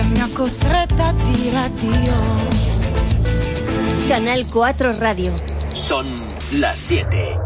che mi ha costretta a dire addio. Canal 4 Radio. Son las 7.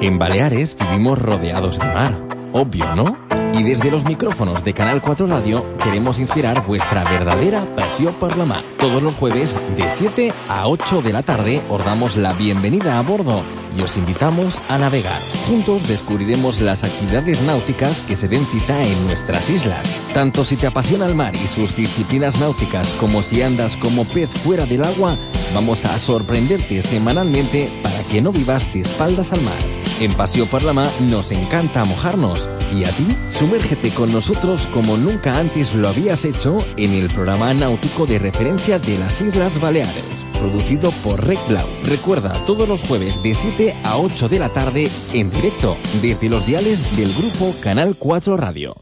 En Baleares vivimos rodeados de mar. Obvio, ¿no? Y desde los micrófonos de Canal 4 Radio queremos inspirar vuestra verdadera pasión por la mar. Todos los jueves de 7 a 8 de la tarde os damos la bienvenida a bordo y os invitamos a navegar. Juntos descubriremos las actividades náuticas que se den cita en nuestras islas. Tanto si te apasiona el mar y sus disciplinas náuticas como si andas como pez fuera del agua, vamos a sorprenderte semanalmente para que no vivas de espaldas al mar. En Paseo por la Mar nos encanta mojarnos. ¿Y a ti? Sumérgete con nosotros como nunca antes lo habías hecho en el programa náutico de referencia de las Islas Baleares, producido por Rec Blau. Recuerda, todos los jueves de 7 a 8 de la tarde en directo desde los diales del grupo Canal 4 Radio.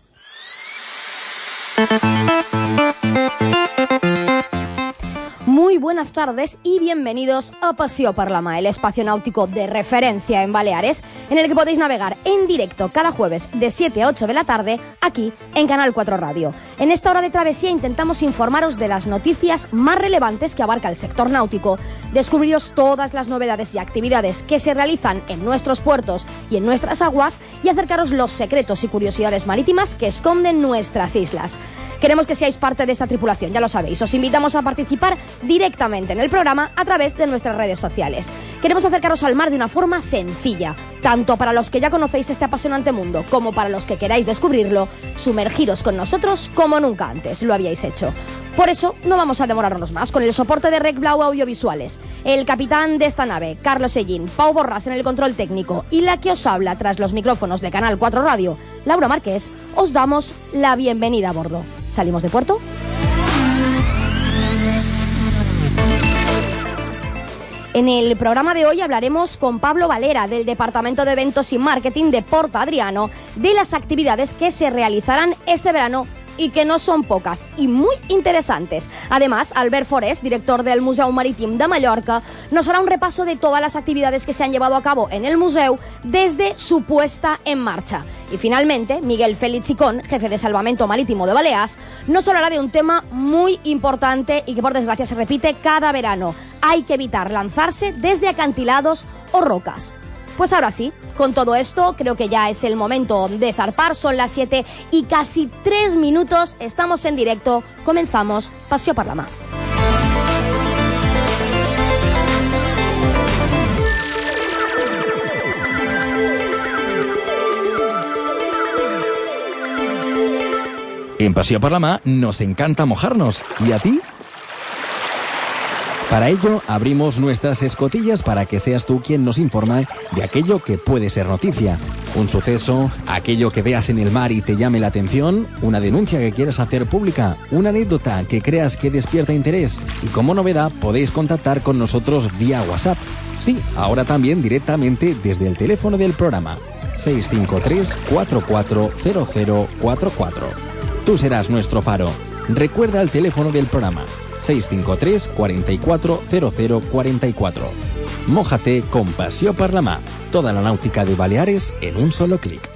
Muy buenas tardes y bienvenidos a Paseo por la Mar, el espacio náutico de referencia en Baleares, en el que podéis navegar en directo cada jueves de 7 a 8 de la tarde aquí en Canal 4 Radio. En esta hora de travesía intentamos informaros de las noticias más relevantes que abarca el sector náutico, descubriros todas las novedades y actividades que se realizan en nuestros puertos y en nuestras aguas y acercaros los secretos y curiosidades marítimas que esconden nuestras islas. Queremos que seáis parte de esta tripulación, ya lo sabéis. Os invitamos a participar directamente en el programa a través de nuestras redes sociales. Queremos acercaros al mar de una forma sencilla, tanto para los que ya conocéis este apasionante mundo como para los que queráis descubrirlo, sumergiros con nosotros como nunca antes lo habíais hecho. Por eso no vamos a demorarnos más con el soporte de Rec Blau Audiovisuales. El capitán de esta nave, Carlos Sellín, Pau Borras en el control técnico y la que os habla tras los micrófonos de Canal 4 Radio, Laura Márquez, os damos la bienvenida a bordo. ¿Salimos de puerto? En el programa de hoy hablaremos con Pablo Valera del Departamento de Eventos y Marketing de Porta Adriano de las actividades que se realizarán este verano y que no son pocas y muy interesantes. Además, Albert Forest, director del Museu Marítim de Mallorca, nos hará un repaso de todas las actividades que se han llevado a cabo en el museo desde su puesta en marcha. Y finalmente, Miguel Félix Chicón, jefe de Salvamento Marítimo de Baleas, nos hablará de un tema muy importante y que por desgracia se repite cada verano. Hay que evitar lanzarse desde acantilados o rocas. Pues ahora sí, con todo esto creo que ya es el momento de zarpar, son las 7 y casi 3 minutos, estamos en directo, comenzamos Paseo por la Mar. En Paseo por la Mar nos encanta mojarnos. ¿Y a ti? Para ello, abrimos nuestras escotillas para que seas tú quien nos informa de aquello que puede ser noticia. Un suceso, aquello que veas en el mar y te llame la atención, una denuncia que quieras hacer pública, una anécdota que creas que despierta interés. Y como novedad, podéis contactar con nosotros vía WhatsApp. Sí, ahora también directamente desde el teléfono del programa. 653 440044. Tú serás nuestro faro. Recuerda el teléfono del programa 653 44 44. Mójate con Paseo por la Mar. Toda la náutica de Baleares en un solo clic.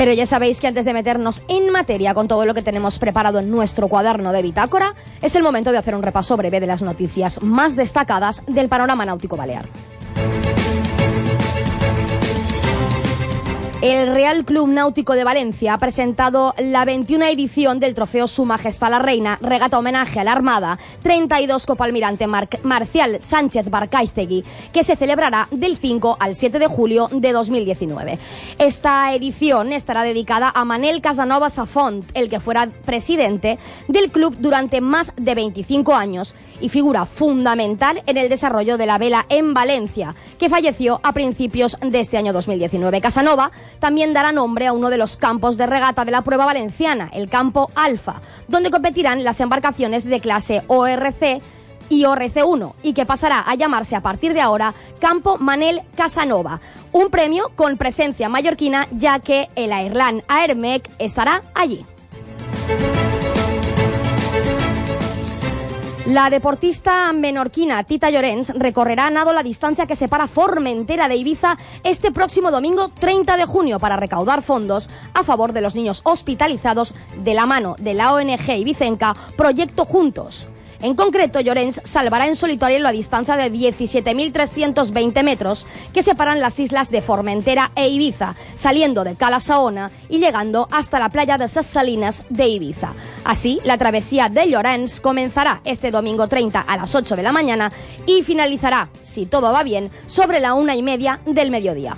Pero ya sabéis que antes de meternos en materia con todo lo que tenemos preparado en nuestro cuaderno de bitácora, es el momento de hacer un repaso breve de las noticias más destacadas del panorama náutico balear. El Real Club Náutico de Valencia ha presentado la 21 edición del Trofeo Su Majestad la Reina, regata homenaje a la Armada 32 Copa Almirante Mar Marcial Sánchez Barcaizegui, que se celebrará del 5 al 7 de julio de 2019. Esta edición estará dedicada a Manel Casanova Safont, el que fuera presidente del club durante más de 25 años y figura fundamental en el desarrollo de la vela en Valencia, que falleció a principios de este año 2019. Casanova también dará nombre a uno de los campos de regata de la prueba valenciana, el campo Alfa, donde competirán las embarcaciones de clase ORC y ORC1 y que pasará a llamarse a partir de ahora Campo Manel Casanova, un premio con presencia mallorquina ya que el Airland Airmec estará allí. La deportista menorquina Tita Llorens recorrerá a nado la distancia que separa Formentera de Ibiza este próximo domingo 30 de junio para recaudar fondos a favor de los niños hospitalizados de la mano de la ONG Ibicenca Proyecto Juntos. En concreto, Llorens salvará en solitario la distancia de 17.320 metros que separan las islas de Formentera e Ibiza, saliendo de Cala Saona y llegando hasta la playa de Ses Salinas de Ibiza. Así, la travesía de Llorens comenzará este domingo 30 a las 8 de la mañana y finalizará, si todo va bien, sobre la una y media del mediodía.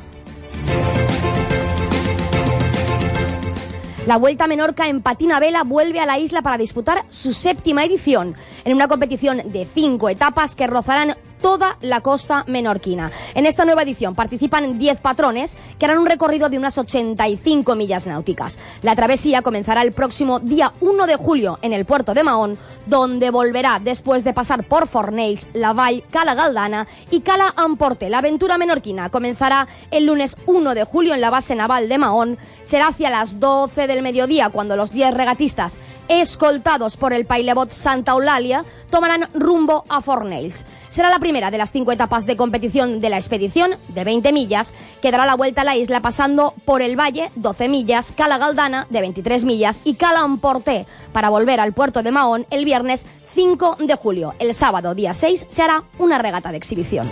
La Vuelta Menorca en patina vela vuelve a la isla para disputar su séptima edición, en una competición de cinco etapas que rozarán toda la costa menorquina. En esta nueva edición participan 10 patrones que harán un recorrido de unas 85 millas náuticas. La travesía comenzará el próximo día 1 de julio en el puerto de Mahón, donde volverá después de pasar por Fornells, La Vall, Cala Galdana y Cala Amporte. La aventura menorquina comenzará el lunes 1 de julio en la base naval de Mahón. Será hacia las 12 del mediodía cuando los 10 regatistas escoltados por el Pailebot Santa Eulalia, tomarán rumbo a Fornells. Será la primera de las cinco etapas de competición de la expedición, de 20 millas, que dará la vuelta a la isla pasando por el valle, 12 millas, Cala Galdana, de 23 millas, y Cala Amporté, para volver al puerto de Mahón el viernes 5 de julio. El sábado, día 6, se hará una regata de exhibición.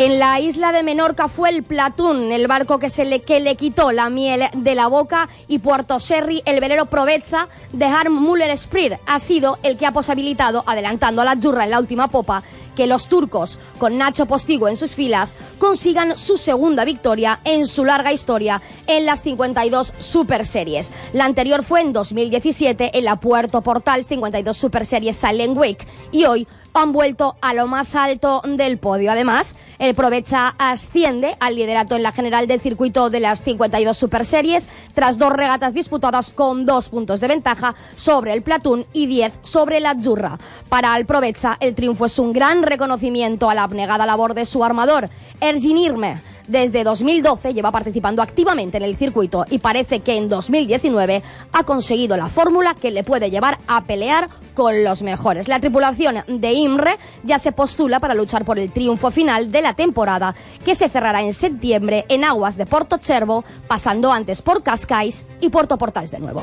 En la isla de Menorca fue el Platún, el barco que, se le, que le quitó la miel de la boca, y Puerto Sherry, el velero Provezza de Harm Muller Spear, ha sido el que ha posibilitado, adelantando a la Jurra en la última popa, que los turcos, con Nacho Postigo en sus filas, consigan su segunda victoria en su larga historia en las 52 Super Series. La anterior fue en 2017 en la Puerto Portals 52 Super Series Silent Week y hoy han vuelto a lo más alto del podio. Además, el Provecha asciende al liderato en la general del circuito de las 52 Super Series tras dos regatas disputadas con dos puntos de ventaja sobre el Platún y 10 sobre la Jurra. Para el Provecha, el triunfo es un gran reconocimiento a la abnegada labor de su armador, Ergin Irme. Desde 2012 lleva participando activamente en el circuito y parece que en 2019 ha conseguido la fórmula que le puede llevar a pelear con los mejores. La tripulación de IMRE ya se postula para luchar por el triunfo final de la temporada que se cerrará en septiembre en aguas de Porto Cervo, pasando antes por Cascais y Puerto Portals de nuevo.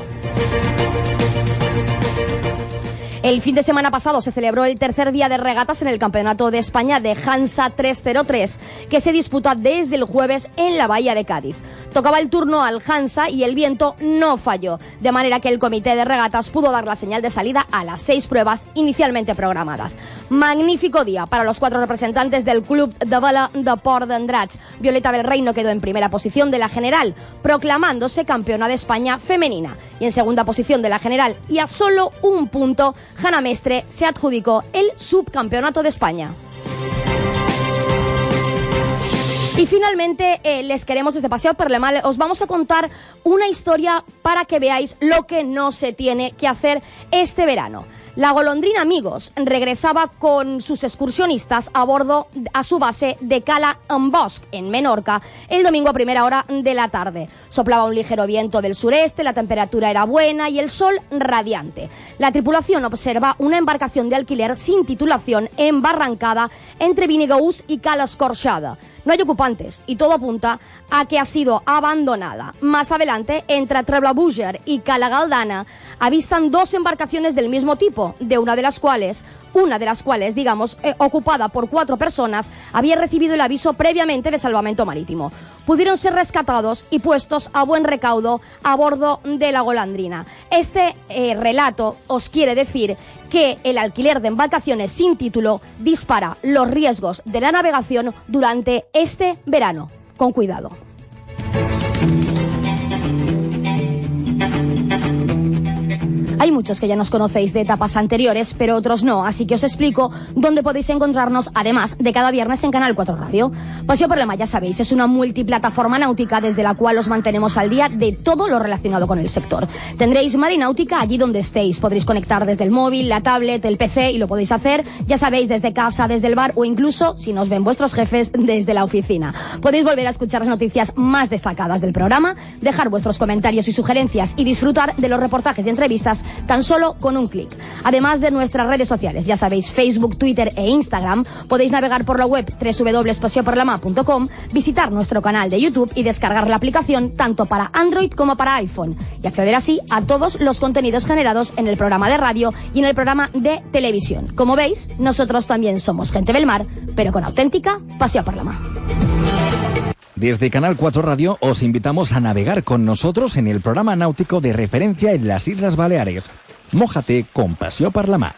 El fin de semana pasado se celebró el tercer día de regatas en el Campeonato de España de Hansa 303, que se disputa desde el jueves en la Bahía de Cádiz. Tocaba el turno al Hansa y el viento no falló, de manera que el comité de regatas pudo dar la señal de salida a las seis pruebas inicialmente programadas. Magnífico día para los cuatro representantes del Club de Vela de Port d'Andrats. Violeta Belreino quedó en primera posición de la general, proclamándose campeona de España femenina. Y en segunda posición de la general y a solo un punto, Hanna Mestre se adjudicó el subcampeonato de España. Y finalmente eh, les queremos desde Paseo por os vamos a contar una historia para que veáis lo que no se tiene que hacer este verano. La golondrina Amigos regresaba con sus excursionistas a bordo a su base de Cala en en Menorca, el domingo a primera hora de la tarde. Soplaba un ligero viento del sureste, la temperatura era buena y el sol radiante. La tripulación observa una embarcación de alquiler sin titulación embarrancada entre Vinigous y Cala Escorchada. No hay ocupantes y todo apunta a que ha sido abandonada. Más adelante, entre Treblabuger y Cala Galdana, avistan dos embarcaciones del mismo tipo, de una de las cuales una de las cuales, digamos, eh, ocupada por cuatro personas, había recibido el aviso previamente de salvamento marítimo. Pudieron ser rescatados y puestos a buen recaudo a bordo de la Golandrina. Este eh, relato os quiere decir que el alquiler de embarcaciones sin título dispara los riesgos de la navegación durante este verano. Con cuidado. Hay muchos que ya nos conocéis de etapas anteriores, pero otros no, así que os explico dónde podéis encontrarnos, además de cada viernes en Canal 4 Radio. Paseo por ya sabéis, es una multiplataforma náutica desde la cual os mantenemos al día de todo lo relacionado con el sector. Tendréis Marináutica allí donde estéis. Podréis conectar desde el móvil, la tablet, el PC y lo podéis hacer, ya sabéis, desde casa, desde el bar o incluso, si nos ven vuestros jefes, desde la oficina. Podéis volver a escuchar las noticias más destacadas del programa, dejar vuestros comentarios y sugerencias y disfrutar de los reportajes y entrevistas tan solo con un clic. Además de nuestras redes sociales, ya sabéis, Facebook, Twitter e Instagram, podéis navegar por la web www.pasioporlama.com, visitar nuestro canal de YouTube y descargar la aplicación tanto para Android como para iPhone y acceder así a todos los contenidos generados en el programa de radio y en el programa de televisión. Como veis, nosotros también somos gente del mar, pero con auténtica pasión por la mar. Desde Canal 4 Radio os invitamos a navegar con nosotros en el programa náutico de referencia en las Islas Baleares. Mójate con Paseo por la Mar.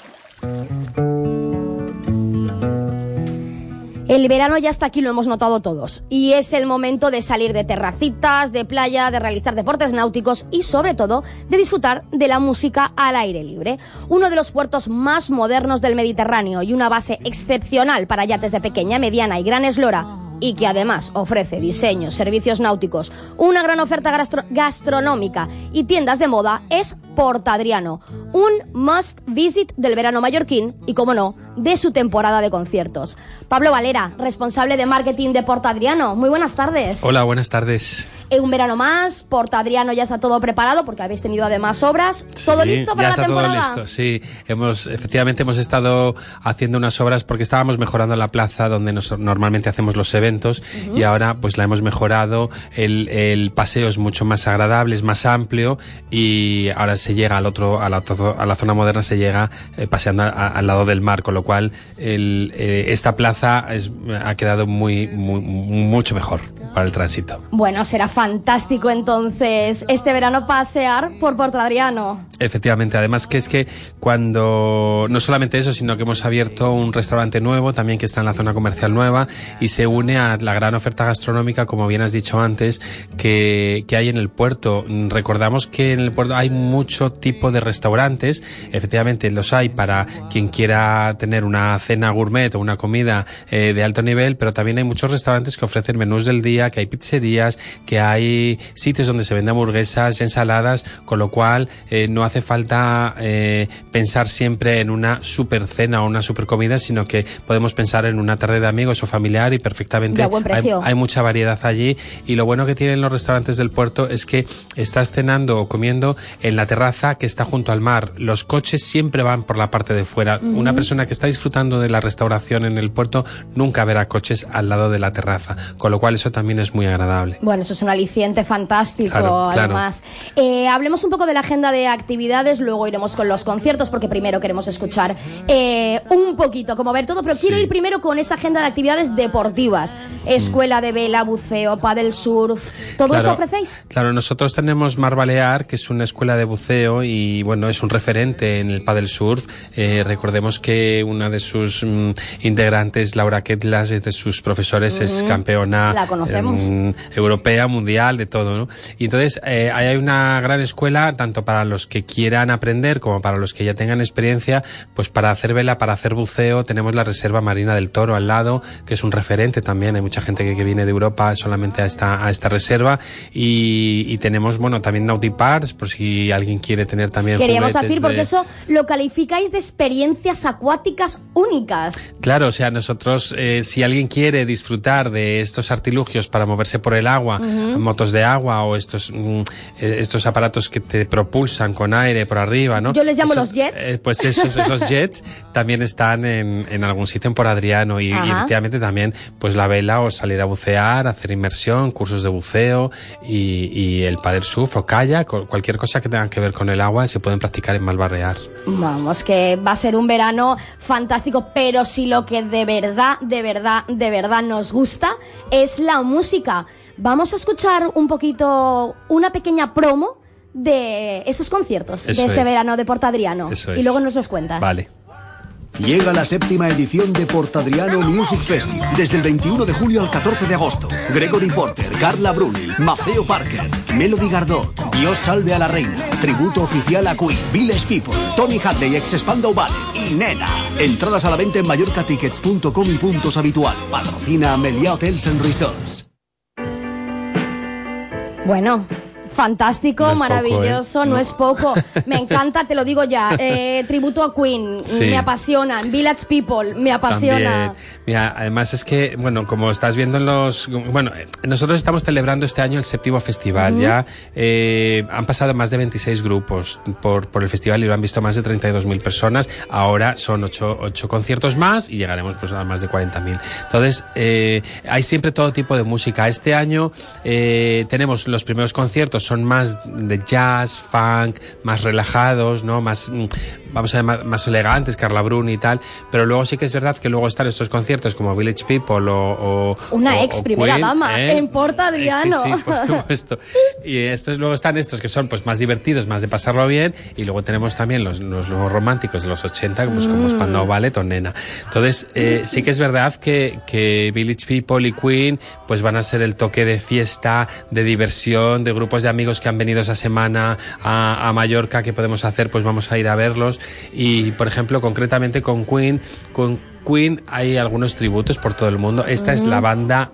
El verano ya está aquí, lo hemos notado todos. Y es el momento de salir de terracitas, de playa, de realizar deportes náuticos y sobre todo de disfrutar de la música al aire libre. Uno de los puertos más modernos del Mediterráneo y una base excepcional para yates de pequeña, mediana y gran eslora y que además ofrece diseños, servicios náuticos, una gran oferta gastro gastronómica y tiendas de moda es Portadriano, un must visit del verano mallorquín y, como no, de su temporada de conciertos. Pablo Valera, responsable de marketing de Portadriano, muy buenas tardes. Hola, buenas tardes. Eh, un verano más, Portadriano ya está todo preparado porque habéis tenido además obras. ¿Todo Sí, listo para ya está la temporada? todo listo, sí. Hemos, efectivamente hemos estado haciendo unas obras porque estábamos mejorando la plaza donde nos- normalmente hacemos los eventos y ahora pues la hemos mejorado. El, el paseo es mucho más agradable, es más amplio y ahora se llega al otro, a la, a la zona moderna se llega eh, paseando a- a- al lado del mar, con lo cual el, eh, esta plaza es- ha quedado muy, muy, mucho mejor para el tránsito. Bueno, será fantástico entonces este verano pasear por Portadriano. Efectivamente, además que es que cuando no solamente eso, sino que hemos abierto un restaurante nuevo también que está en la zona comercial nueva y se une a la gran oferta gastronómica, como bien has dicho antes, que, que hay en el puerto. Recordamos que en el puerto hay mucho tipo de restaurantes, efectivamente los hay para quien quiera tener una cena gourmet o una comida eh, de alto nivel, pero también hay muchos restaurantes que ofrecen menús del día, que hay pizzerías, que hay sitios donde se venden hamburguesas, ensaladas, con lo cual eh, no hace falta eh, pensar siempre en una super cena o una super comida, sino que podemos pensar en una tarde de amigos o familiar y perfectamente hay, hay mucha variedad allí. Y lo bueno que tienen los restaurantes del puerto es que estás cenando o comiendo en la terraza que está junto al mar. Los coches siempre van por la parte de fuera. Una persona que está disfrutando de la restauración en el puerto nunca verá coches al lado de la terraza, con lo cual eso también es muy agradable. Bueno, eso es un aliciente fantástico, Claro, claro. además. Eh, hablemos un poco de la agenda de actividades, luego iremos con los conciertos, porque primero queremos escuchar eh, un poquito, como ver todo, pero quiero ir primero con esa agenda de actividades deportivas. Escuela de vela, buceo, paddle surf, ¿todo eso ofrecéis? Claro, nosotros tenemos Mar Balear, que es una escuela de buceo y bueno, es un referente en el paddle surf. Eh, recordemos que una de sus mm, integrantes, Laura Ketlas, es de sus profesores, es campeona La conocemos. em, europea, mundial, de todo, ¿no? Y entonces eh, hay una gran escuela, tanto para los que quieran aprender como para los que ya tengan experiencia, pues para hacer vela, para hacer buceo, tenemos la Reserva Marina del Toro al lado, que es un referente también, hay mucha gente que, que viene de Europa solamente a esta, a esta reserva, y, y tenemos, bueno, también Nautiparks, por si alguien quiere tener también Queríamos decir, porque de- eso lo calificáis de experiencias acuáticas únicas. Claro, o sea, nosotros, eh, si alguien quiere disfrutar de estos artilugios para moverse por el agua, motos de agua o estos, mm, eh, estos aparatos que te propulsan con aire por arriba, ¿no? Yo les llamo los jets. eh, pues esos, esos jets también están en, en algún sitio en Por Adriano y, y efectivamente también, pues la vela o salir a bucear, hacer inmersión, cursos de buceo y, y el paddle surf o kayak cualquier cosa que tenga que ver con el agua se pueden practicar en Malbarrear. Vamos, que va a ser un verano fantástico, pero si lo que de verdad, de verdad, de verdad nos gusta es la música. Vamos a escuchar un poquito, una pequeña promo de esos conciertos Eso de este es. verano de Portadriano. Eso Y luego nos los cuentas. Vale. Llega la séptima edición de Portadriano Music Fest, desde el 21 de julio al 14 de agosto. Gregory Porter, Carla Bruni, Maceo Parker, Melody Gardot, Dios salve a la reina, tributo oficial a Queen, Village People, Tony Hadley, ex Spandau y Nena. Entradas a la venta en mallorcatickets.com y puntos habitual. Patrocina Melia Hotels and Resorts. Bueno, Fantástico, No es poco, ¿eh? maravilloso, no. No. es poco. Me encanta, te lo digo ya. Eh, tributo a Queen, Sí. me apasionan. Village People, me apasiona. También. Mira, además es que, bueno, como estás viendo en los... Bueno, nosotros estamos celebrando este año el séptimo festival. Ya eh, han pasado más de 26 grupos por, por el festival y lo han visto más de 32.000 personas. Ahora son 8, conciertos más y llegaremos pues a más de 40.000. Entonces, eh, hay siempre todo tipo de música. Este año eh, tenemos los primeros conciertos, son más de jazz, funk, más relajados, ¿no? Más, mm, vamos a llamar, más elegantes, Carla Bruni y tal. Pero luego sí que es verdad que luego están estos conciertos como Village People o... o- Una o- ex o primera Queen, dama, ¿eh? en Porta Adriano. Sí, sí, por supuesto. Y estos luego están estos que son pues más divertidos, más de pasarlo bien. Y luego tenemos también los, los, los románticos de los 80, pues como Mm. Spandau Ballet o Nena. Entonces, eh, sí que es verdad que, que Village People y Queen pues van a ser el toque de fiesta, de diversión, de grupos de amigos que han venido esa semana a, a Mallorca que podemos hacer, pues vamos a ir a verlos. Y, por ejemplo, concretamente con Queen, con Queen hay algunos tributos por todo el mundo. Esta es la banda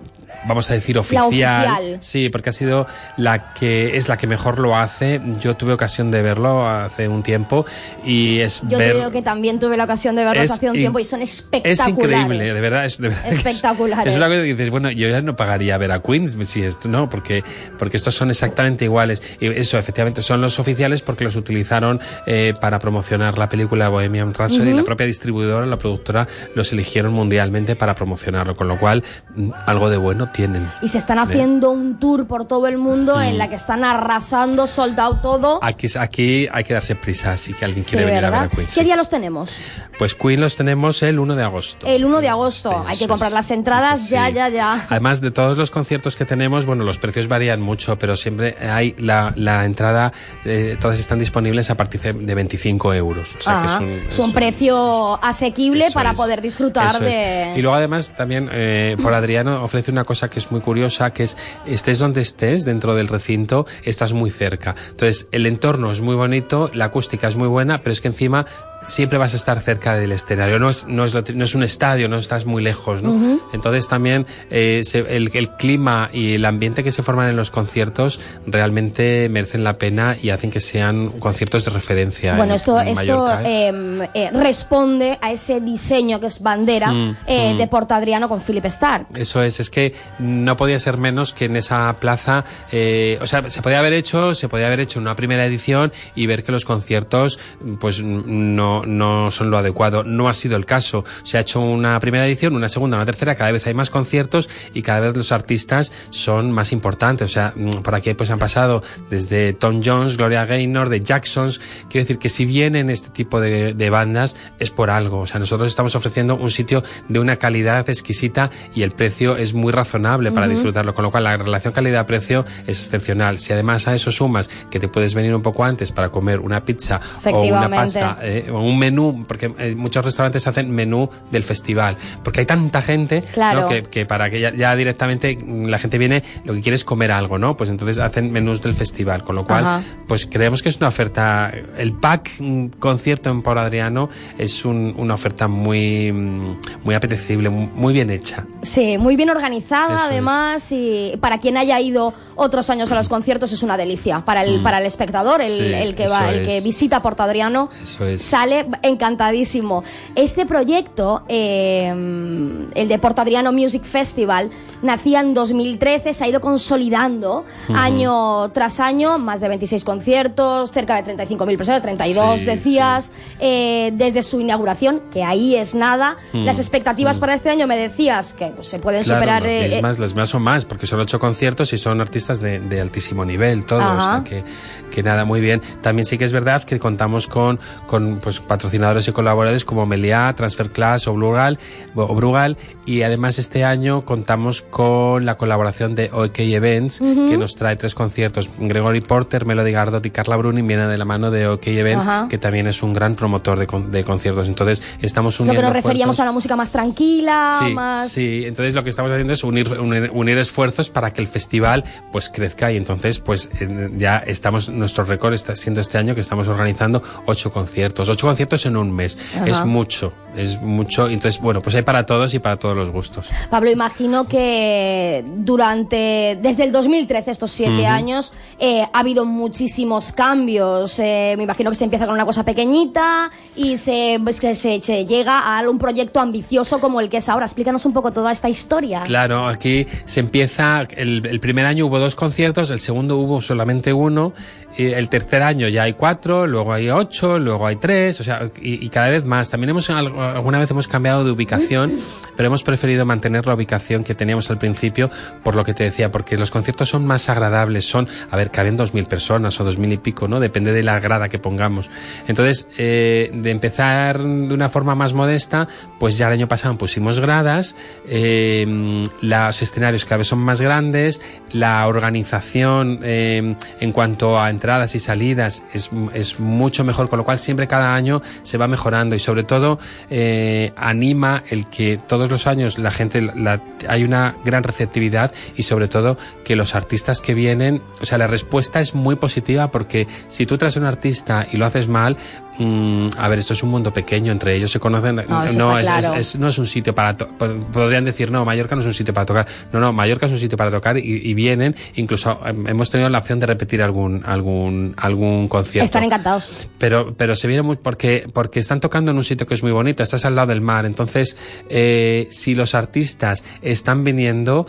vamos a decir oficial. oficial. Sí, porque ha sido la que es la que mejor lo hace. Yo tuve ocasión de verlo hace un tiempo y es Yo ver- te digo que también tuve la ocasión de verlos es hace un in- tiempo y son es espectaculares. increíble, de verdad. Es, de verdad es- Espectaculares. Es, una cosa que dices, bueno, yo ya no pagaría ver a Queen si esto no, porque, porque estos son exactamente iguales. Y eso, efectivamente, son los oficiales porque los utilizaron eh, para promocionar la película Bohemian Rhapsody y la propia distribuidora, la productora, los eligieron mundialmente para promocionarlo, con lo cual mm, algo de bueno tienen. Y se están haciendo un tour por todo el mundo Mm. en la que están arrasando, soldado todo. Aquí, aquí hay que darse prisa si que alguien Sí, quiere venir a ver ¿verdad? a Queen. ¿Qué sí. día los tenemos? Pues Queen los tenemos el 1 de agosto. El 1 de agosto. Sí, Hay que comprar las entradas Sí. ya, ya, ya. Además de todos los conciertos que tenemos, bueno, los precios varían mucho, pero siempre hay la, la entrada, eh, todas están disponibles a partir de 25 euros. O sea que es Ajá. un, es un precio asequible para es, poder disfrutar de... es. Y luego además también eh, por Adriano ofrece una cosa que es muy curiosa, que es estés donde estés dentro del recinto, estás muy cerca. Entonces el entorno es muy bonito, la acústica es muy buena, pero es que encima siempre vas a estar cerca del escenario. No es, no es, no es un estadio, no estás muy lejos, ¿no? Entonces también eh, se- el, el clima y el ambiente que se forman en los conciertos realmente merecen la pena y hacen que sean conciertos de referencia. Bueno, en- esto, en esto Mallorca, ¿eh? eh, eh, responde a ese diseño que es bandera Mm, eh, mm. de Porta Adriano con Philip Starr. Eso es, es que no podía ser menos que en esa plaza, eh, o sea, se podía haber hecho, se podía haber hecho una primera edición y ver que los conciertos, pues no, no son lo adecuado. No ha sido el caso. Se ha hecho una primera edición, una segunda, una tercera, cada vez hay más conciertos y cada vez los artistas son más importantes. O sea, mm, por aquí pues han pasado desde Tom Jones, Gloria Gaynor, de Jacksons. Quiero decir que si vienen este tipo de, de bandas es por algo. O sea, nosotros estamos ofreciendo un sitio de una calidad exquisita y el precio es muy razonable para disfrutarlo. Con lo cual la relación calidad-precio es excepcional. Si además a eso sumas que te puedes venir un poco antes para comer una pizza o una pasta eh, o un menú, porque eh, muchos restaurantes hacen menú del festival. Porque hay tanta gente ¿no? Claro. que, que para que ya, ya directamente mm, la gente viene, lo que quiere es comer algo, ¿no? Pues entonces hacen menús del festival. Con lo cual, Ajá. pues creemos que es una oferta. El pack mm, concierto en Por Adriano es un- una oferta muy, mm, muy apetecible, muy bien hecha. Sí, muy bien organizada Eso además y para quien haya ido otros años a los conciertos es una delicia. Para el, para el espectador, el, Mm. Sí, el que va, eso el que es. visita Porta Adriano, Eso es. Sale encantadísimo. Este proyecto, eh, el de Porta Adriano Music Festival, nacía en 2013, se ha ido consolidando año tras año, más de 26 conciertos, cerca de 35.000 personas, 32 Sí, decías, eh, desde su inauguración, que ahí es nada. Las expectativas para este año me decías que pues, se pueden Mm. Claro, superar. las eh, eh, mismas, las mismas son más, porque son ocho conciertos y son artistas de, de altísimo nivel, todos. Ajá. o sea que, que nada, muy bien. También sí que es verdad que contamos con, con pues, patrocinadores y colaboradores como Meliá, Transfer Class o Brugal, o Brugal, y además este año contamos con la colaboración de OK Events, que nos trae tres conciertos. Gregory Porter, Melody Gardot y Carla Bruni vienen de la mano de OK Events, que también es un gran promotor de, con- de conciertos. Entonces, estamos uniendo que nos referíamos a la música más tranquila, Sí, más. sí, entonces lo que estamos haciendo es unir, unir, unir esfuerzos para que el festival pues crezca y entonces pues ya estamos, nuestro récord está siendo este año que estamos organizando ocho conciertos, ocho conciertos en un mes. Es mucho, es mucho. Entonces, bueno, pues hay para todos y para todos los gustos. Pablo, imagino que durante, desde el 2013, estos siete años, eh, ha habido muchísimos cambios. Eh, me imagino que se empieza con una cosa pequeñita y se, pues, se, se, llega a un proyecto ambicioso como el que es ahora. Explícanos un poco toda esta historia. Claro, aquí se empieza, el, el primer año hubo dos conciertos, el segundo hubo solamente uno el tercer año ya hay cuatro, luego hay ocho, luego hay tres, o sea, y, cada vez más. También hemos, alguna vez hemos cambiado de ubicación, pero hemos preferido mantener la ubicación que teníamos al principio, por lo que te decía, porque los conciertos son más agradables, son, a ver, caben dos mil personas o dos mil y pico, ¿no? Depende de la grada que pongamos. Entonces, eh, de empezar de una forma más modesta, pues ya el año pasado pusimos gradas, eh, los escenarios cada vez son más grandes, la organización eh, en cuanto a entradas y salidas es, es, mucho mejor, con lo cual siempre cada año se va mejorando y sobre todo eh, anima el que todos los años la gente, la, hay una gran receptividad y sobre todo que los artistas que vienen, o sea, la respuesta es muy positiva porque si tú traes a un artista y lo haces mal, Mm, a ver, esto es un mundo pequeño, entre ellos se conocen. No, es, no es un sitio para. podrían decir, no, Mallorca no es un sitio para tocar. No, no, Mallorca es un sitio para tocar y, vienen. Incluso hemos tenido la opción de repetir algún algún algún concierto. Están encantados. Pero pero se viene muy porque porque están tocando en un sitio que es muy bonito. Estás al lado del mar, entonces eh, si los artistas están viniendo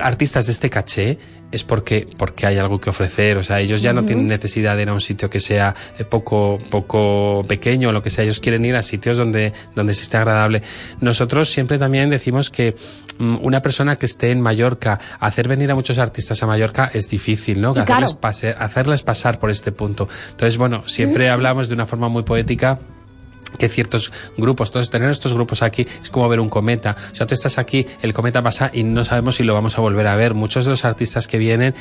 artistas de este caché es porque, porque hay algo que ofrecer. O sea, ellos ya no tienen necesidad de ir a un sitio que sea eh, poco, poco pequeño o lo que sea. Ellos quieren ir a sitios donde, donde se esté agradable. Nosotros siempre también decimos que mm, una persona que esté en Mallorca, hacer venir a muchos artistas a Mallorca es difícil, ¿no? Hacerles, hacerles pasar por este punto. Entonces, bueno, siempre hablamos de una forma muy poética que ciertos grupos, entonces tener estos grupos aquí es como ver un cometa. O sea, tú estás aquí, el cometa pasa y no sabemos si lo vamos a volver a ver. Muchos de los artistas que vienen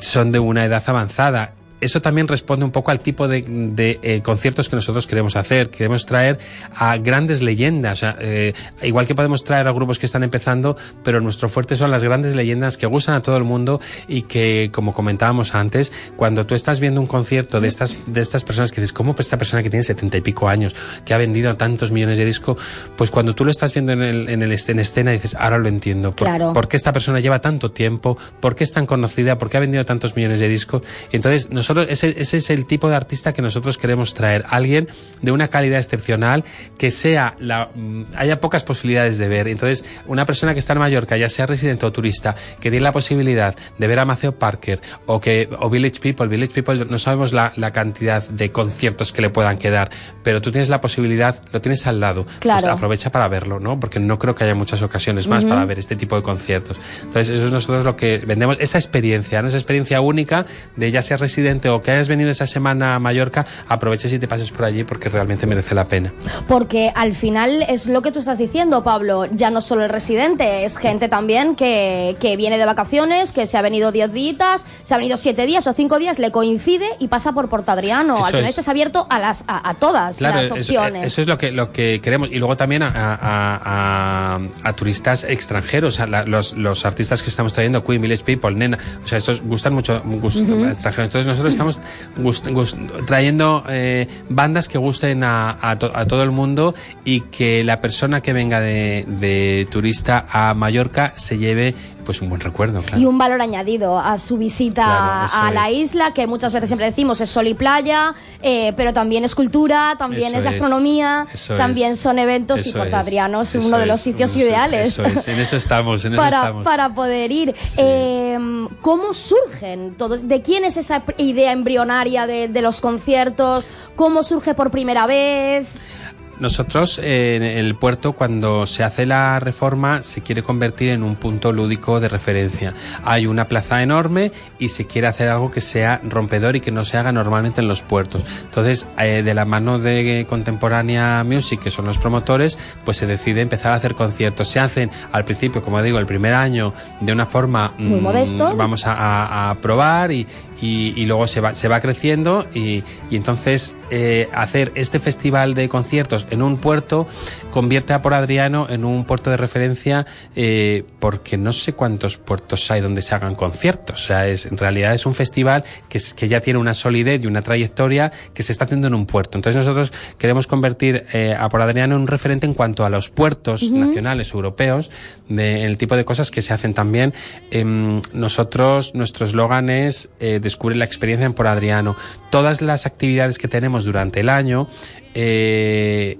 son de una edad avanzada eso también responde un poco al tipo de, de eh, conciertos que nosotros queremos hacer. Queremos traer a grandes leyendas. O sea, eh, igual que podemos traer a grupos que están empezando, pero nuestro fuerte son las grandes leyendas que gustan a todo el mundo y que, como comentábamos antes, cuando tú estás viendo un concierto de estas, de estas personas que dices, ¿cómo pues esta persona que tiene setenta y pico años, que ha vendido tantos millones de discos? Pues cuando tú lo estás viendo en, el, en, el, en escena dices, ahora lo entiendo. ¿Por, claro. ¿Por qué esta persona lleva tanto tiempo? ¿Por qué es tan conocida? ¿Por qué ha vendido tantos millones de discos? Entonces nosotros ese, ese es el tipo de artista que nosotros queremos traer. Alguien de una calidad excepcional, que sea la, mm, haya pocas posibilidades de ver. Entonces, una persona que está en Mallorca, ya sea residente o turista, que tiene la posibilidad de ver a Maceo Parker o que, o Village People, Village People, no sabemos la, la cantidad de conciertos que le puedan quedar, pero tú tienes la posibilidad, lo tienes al lado. Pues claro. aprovecha para verlo, ¿no? Porque no creo que haya muchas ocasiones más para ver este tipo de conciertos. Entonces, eso es nosotros lo que vendemos, esa experiencia, ¿no? Esa experiencia única de ya sea residente o que hayas venido esa semana a Mallorca, aproveches y te pases por allí porque realmente merece la pena. Porque al final es lo que tú estás diciendo, Pablo, ya no solo el residente, es gente también que, que viene de vacaciones, que se ha venido 10 días, se ha venido 7 días o 5 días, le coincide y pasa por Portadriano. al final estás abierto a, las, a, todas las opciones. Eso, es lo que, lo que queremos. Y luego también a, a, a turistas extranjeros, a los, los artistas que estamos trayendo, Queen Village People, Nena, o sea, estos gustan mucho gustan extranjeros. Entonces nosotros estamos trayendo eh, bandas que gusten a, a, todo el mundo y que la persona que venga de, de turista a Mallorca se lleve pues un buen recuerdo. Claro. Y un valor añadido a su visita a la isla, que muchas veces siempre decimos es sol y playa, eh, pero también es cultura, también es gastronomía, también son eventos y Porta Adriano es uno de los sitios ideales. en eso estamos, en para, eso estamos. Para poder ir. Eh, ¿Cómo surgen todos? ¿De quién es esa idea embrionaria de, de los conciertos? ¿Cómo surge por primera vez? Nosotros en el puerto cuando se hace la reforma se quiere convertir en un punto lúdico de referencia. Hay una plaza enorme y se quiere hacer algo que sea rompedor y que no se haga normalmente en los puertos. Entonces, eh, de la mano de Contemporánea Music, que son los promotores, pues se decide empezar a hacer conciertos. Se hacen al principio, como digo, el primer año de una forma muy modesto. Vamos a, a, probar y, y, y luego se va, se va creciendo y, y entonces eh, hacer este festival de conciertos en un puerto convierte a Por Adriano en un puerto de referencia eh, porque no sé cuántos puertos hay donde se hagan conciertos. O sea, es, en realidad es un festival que, es- que ya tiene una solidez y una trayectoria que se está haciendo en un puerto. Entonces nosotros queremos convertir eh, a Por Adriano en un referente en cuanto a los puertos nacionales europeos, de, el tipo de cosas que se hacen también. Em, nosotros, nuestro eslogan es eh, descubre la experiencia en Por Adriano. Todas las actividades que tenemos durante el año eh,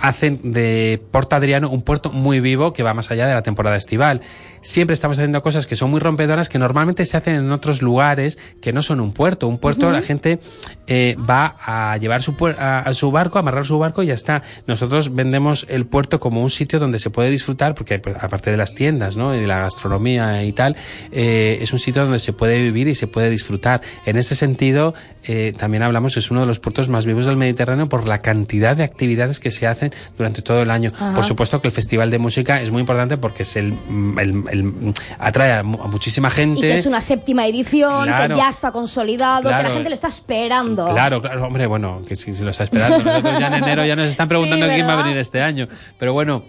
hacen de Porto Adriano un puerto muy vivo que va más allá de la temporada estival. Siempre estamos haciendo cosas que son muy rompedoras que normalmente se hacen en otros lugares que no son un puerto. Un puerto la gente eh, va a llevar su, a su barco, a amarrar su barco y ya está. Nosotros vendemos el puerto como un sitio donde se puede disfrutar porque pues, aparte de las tiendas ¿no? y de la gastronomía y tal, eh, es un sitio donde se puede vivir y se puede disfrutar. En ese sentido, eh, también hablamos, es uno de los puertos más vivos del Mediterráneo por la cantidad de actividades que se hacen durante todo el año. Ajá. Por supuesto que el Festival de Música es muy importante porque es el, el- el- atrae a, mu- a muchísima gente. Y que es una séptima edición, Claro. que ya está consolidado, que Claro. la gente le está esperando. Claro, claro, hombre, bueno, que si se lo está esperando. Nosotros ya en enero ya nos están preguntando Sí, quién va a venir este año. Pero bueno.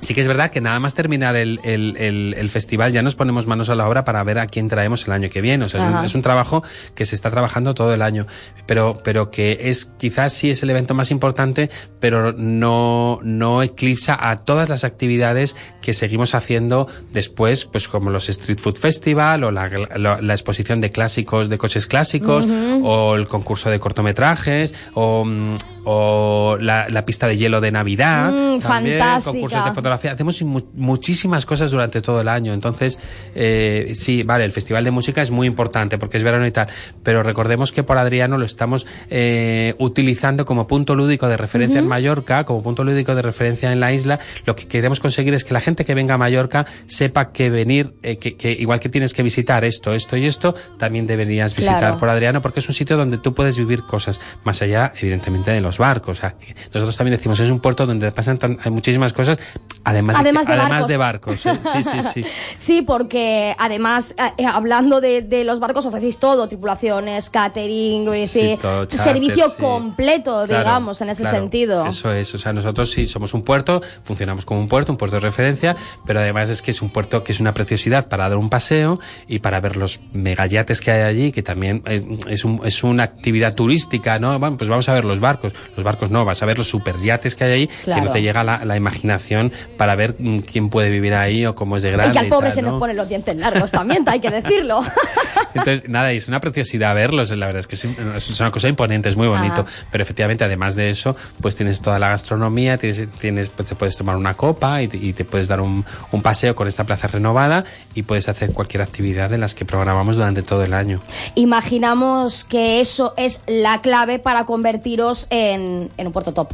Sí que es verdad que nada más terminar el, el, el, el festival ya nos ponemos manos a la obra para ver a quién traemos el año que viene. O sea, es un, es un trabajo que se está trabajando todo el año. Pero, pero que es, quizás sí es el evento más importante, pero no, no eclipsa a todas las actividades que seguimos haciendo después, pues como los Street Food Festival o la, la, la exposición de clásicos, de coches clásicos, o el concurso de cortometrajes, o, mm, o la, la pista de hielo de Navidad. Mm, también, fantástica. concursos de fotografía. Hacemos mu- muchísimas cosas durante todo el año. Entonces, eh, sí, vale, el Festival de Música es muy importante porque es verano y tal, pero recordemos que por Adriano lo estamos eh, utilizando como punto lúdico de referencia en Mallorca, como punto lúdico de referencia en la isla. Lo que queremos conseguir es que la gente que venga a Mallorca sepa que venir, eh, que, que igual que tienes que visitar esto, esto y esto, también deberías visitar Claro. por Adriano porque es un sitio donde tú puedes vivir cosas más allá, evidentemente, de los barcos. O sea, que nosotros también decimos, es un puerto donde pasan tan- hay muchísimas cosas, además, Además de, de además barcos. de barcos. ¿eh? Sí, sí, sí. Sí, porque además, eh, hablando de, de los barcos, ofrecéis todo, tripulaciones, catering, Sí, decir, todo, charter, servicio sí. completo, Claro, digamos, en ese claro. sentido. Eso es, o sea, nosotros sí somos un puerto, funcionamos como un puerto, un puerto de referencia, pero además es que es un puerto que es una preciosidad para dar un paseo y para ver los megayates que hay allí, que también eh, es, un, es una actividad turística, ¿no? Bueno, pues vamos a ver los barcos, los barcos no, vas a ver los superyates que hay ahí, que no te llega la, la imaginación para ver mm, quién puede vivir ahí o cómo es de grande. y que al pobre tal, se ¿no? nos ponen los dientes largos también, hay que decirlo. Entonces, nada, y es una preciosidad verlos, la verdad es que es, es una cosa imponente, es muy bonito. Ajá. Pero efectivamente, además de eso, pues tienes toda la gastronomía, tienes, tienes pues te puedes tomar una copa y te, y te puedes dar un, un paseo con esta plaza renovada y puedes hacer cualquier actividad de las que programamos durante todo el año. Imaginamos que eso es la clave para convertiros en, en un puerto top.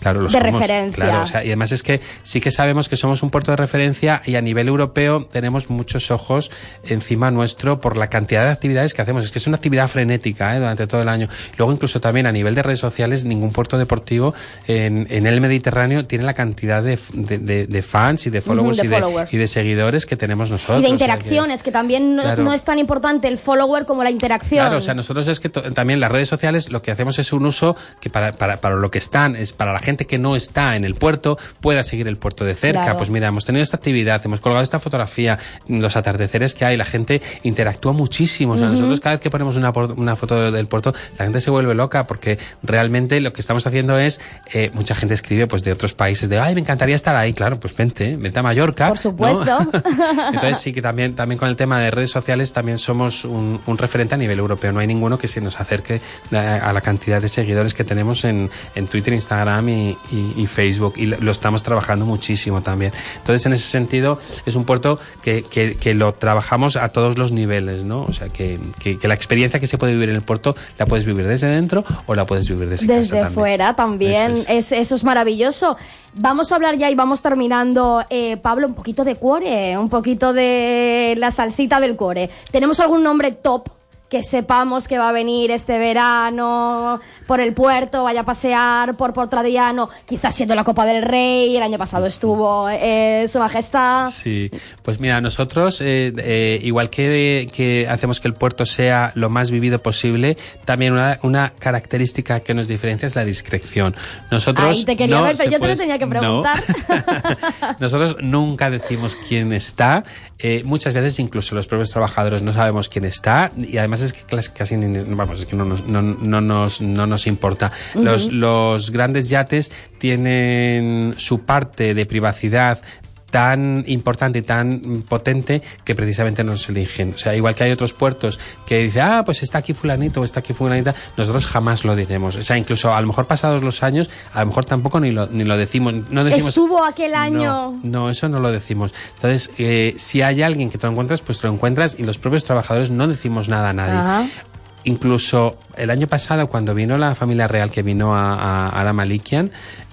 Claro, lo De somos, referencia. Claro, o sea, y además es que sí que sabemos que somos un puerto de referencia y a nivel europeo tenemos muchos ojos encima nuestro por la cantidad de actividades que hacemos. Es que es una actividad frenética ¿eh? durante todo el año. Luego incluso también a nivel de redes sociales ningún puerto deportivo en, en el Mediterráneo tiene la cantidad de, de, de- de fans y de followers, y, de, followers. y de seguidores que tenemos nosotros. Y de O sea que- interacciones, que, también no, Claro. no es tan importante el follower como la interacción. Claro, o sea, nosotros es que también las redes sociales lo que hacemos es un uso que para, para, para lo que están, es para la gente que no está en el puerto, pueda seguir el puerto de cerca. Claro. Pues mira, hemos tenido esta actividad, hemos colgado esta fotografía, los atardeceres que hay, la gente interactúa muchísimo. O sea, nosotros cada vez que ponemos una, una foto del puerto, la gente se vuelve loca porque realmente lo que estamos haciendo es, eh, mucha gente escribe pues de otros países, de, ay, me encantaría estar ahí. Claro, pues vente, vente a Mallorca. Por ¿no? supuesto. Entonces sí que también, también con el tema de redes sociales también somos un, un referente a nivel europeo. No hay ninguno que se nos acerque a, a la cantidad de seguidores que tenemos en, en Twitter, Instagram y, y- y Facebook. Y lo, estamos trabajando muchísimo también. Entonces en ese sentido es un puerto que, que, que lo trabajamos a todos los niveles, ¿no? O sea que, que, la experiencia que se puede vivir en el puerto la puedes vivir desde dentro o la puedes vivir desde, casa Desde también. fuera también, Eso es. es- eso es maravilloso. Vamos a hablar ya y vamos terminando, eh, Pablo, un poquito de cuore, un poquito de la salsita del cuore. ¿Tenemos algún nombre top que sepamos que va a venir este verano por el puerto, vaya a pasear por Portradriano, quizás siendo la Copa del Rey, el año pasado estuvo eh, Su Majestad. Sí, pues mira, nosotros, eh, eh, igual que, que hacemos que el puerto sea lo más vivido posible, también una, una característica que nos diferencia es la discreción. Nosotros Ahí te quería no ver, pero se yo te lo tenía que no. preguntar. Nosotros nunca decimos quién está. Eh, muchas veces incluso los propios trabajadores no sabemos quién está y además es que casi ni- vamos, es que no nos, no, no nos, no nos importa. los, los grandes yates tienen su parte de privacidad tan importante y tan potente que precisamente nos eligen. O sea, igual que hay otros puertos que dicen, ah, pues está aquí fulanito o está aquí fulanita, nosotros jamás lo diremos. O sea, incluso a lo mejor pasados los años, a lo mejor tampoco ni lo, ni lo decimos. No decimos Estuvo aquel año. no, no, eso no lo decimos. Entonces, eh, si hay alguien que te lo encuentras, pues te lo encuentras y los propios trabajadores no decimos nada a nadie. Ajá. Incluso el año pasado, cuando vino la familia real que vino a, a, a la Malikian,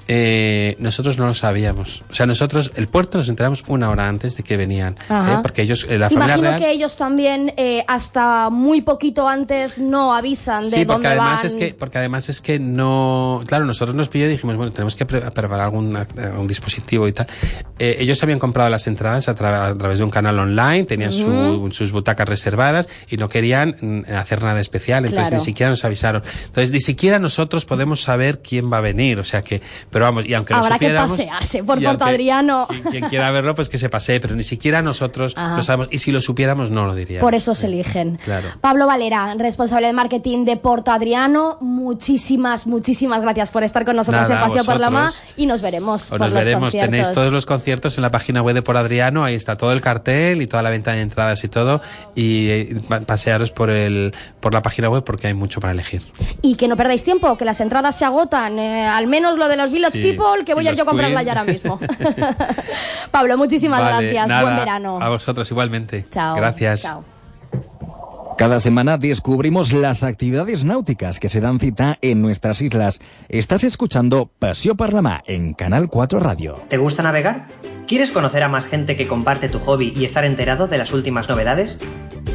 eh, nosotros no lo sabíamos. O sea, nosotros, el puerto nos enteramos una hora antes de que venían. ¿eh? Porque ellos, eh, la familia Imagino real. que ellos también eh, hasta muy poquito antes no avisan de Sí, dónde además van. es que porque además es que no, claro, nosotros nos pilló y dijimos, bueno, tenemos que pre- preparar algún eh, un dispositivo y tal. Eh, ellos habían comprado las entradas a, tra- a través de un canal online, tenían su- sus butacas reservadas y no querían mm, hacer nada especial, entonces Claro. ni siquiera nos avisaron. Entonces ni siquiera nosotros podemos saber quién va a venir, o sea que, pero vamos, y aunque lo Habrá que pasearse por y Porto Adriano. Quien, quien quiera verlo, pues que se pasee, pero ni siquiera nosotros Ajá. lo sabemos y si lo supiéramos no lo diríamos. Por eso se eligen. Claro. Pablo Valera, responsable de marketing de Porto Adriano, muchísimas, muchísimas gracias por estar con nosotros Nada, en Paseo por la Ma y nos veremos. Por nos los veremos, conciertos. tenéis todos los conciertos en la página web de Por Adriano, ahí está todo el cartel y toda la venta de entradas y todo, y eh, pa- pasearos por el por la página web porque hay mucho para elegir. Y que no perdáis tiempo, que las entradas se agotan. eh, al menos lo de los Sí, People, que voy a yo a comprarla ya ahora mismo. Pablo, muchísimas Vale, gracias. nada, Buen verano. A vosotros igualmente. Chao. Gracias. Chao. Cada semana descubrimos las actividades náuticas que se dan cita en nuestras islas. Estás escuchando Paseo Parlamá en Canal 4 Radio. ¿Te gusta navegar? ¿Quieres conocer a más gente que comparte tu hobby y estar enterado de las últimas novedades?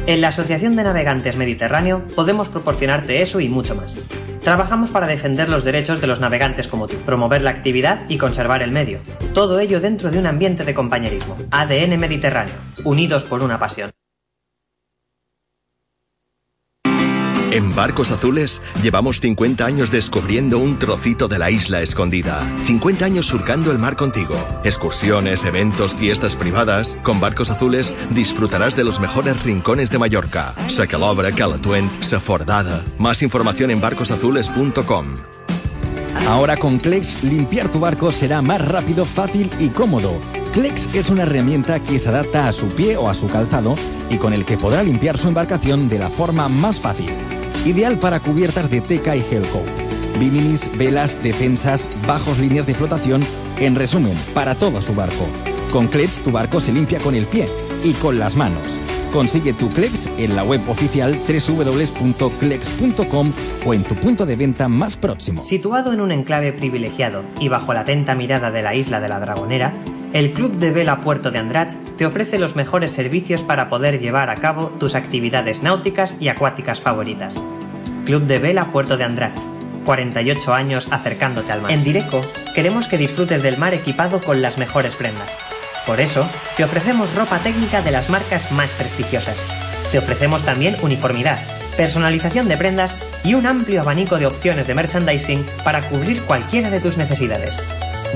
En la Asociación de Navegantes Mediterráneo podemos proporcionarte eso y mucho más. Trabajamos para defender los derechos de los navegantes como tú, promover la actividad y conservar el medio. Todo ello dentro de un ambiente de compañerismo. ADN Mediterráneo, unidos por una pasión. En Barcos Azules llevamos 50 años descubriendo un trocito de la isla escondida. 50 años surcando el mar contigo. Excursiones, eventos, fiestas privadas. Con Barcos Azules disfrutarás de los mejores rincones de Mallorca. Sacalobra, Calatuent, Safordada. Más información en barcosazules.com. Ahora con Clex, limpiar tu barco será más rápido, fácil y cómodo. Clex es una herramienta que se adapta a su pie o a su calzado y con el que podrá limpiar su embarcación de la forma más fácil. Ideal para cubiertas de teca y helco. Biminis, velas, defensas, bajos líneas de flotación, en resumen, para todo su barco. Con Clex tu barco se limpia con el pie y con las manos. Consigue tu Clex en la web oficial www.clex.com o en tu punto de venta más próximo. Situado en un enclave privilegiado y bajo la atenta mirada de la isla de la Dragonera, el Club de Vela Puerto de Andratx te ofrece los mejores servicios para poder llevar a cabo tus actividades náuticas y acuáticas favoritas. Club de Vela Puerto de Andratx. 48 años acercándote al mar. En Direco, queremos que disfrutes del mar equipado con las mejores prendas. Por eso, te ofrecemos ropa técnica de las marcas más prestigiosas. Te ofrecemos también uniformidad, personalización de prendas y un amplio abanico de opciones de merchandising para cubrir cualquiera de tus necesidades.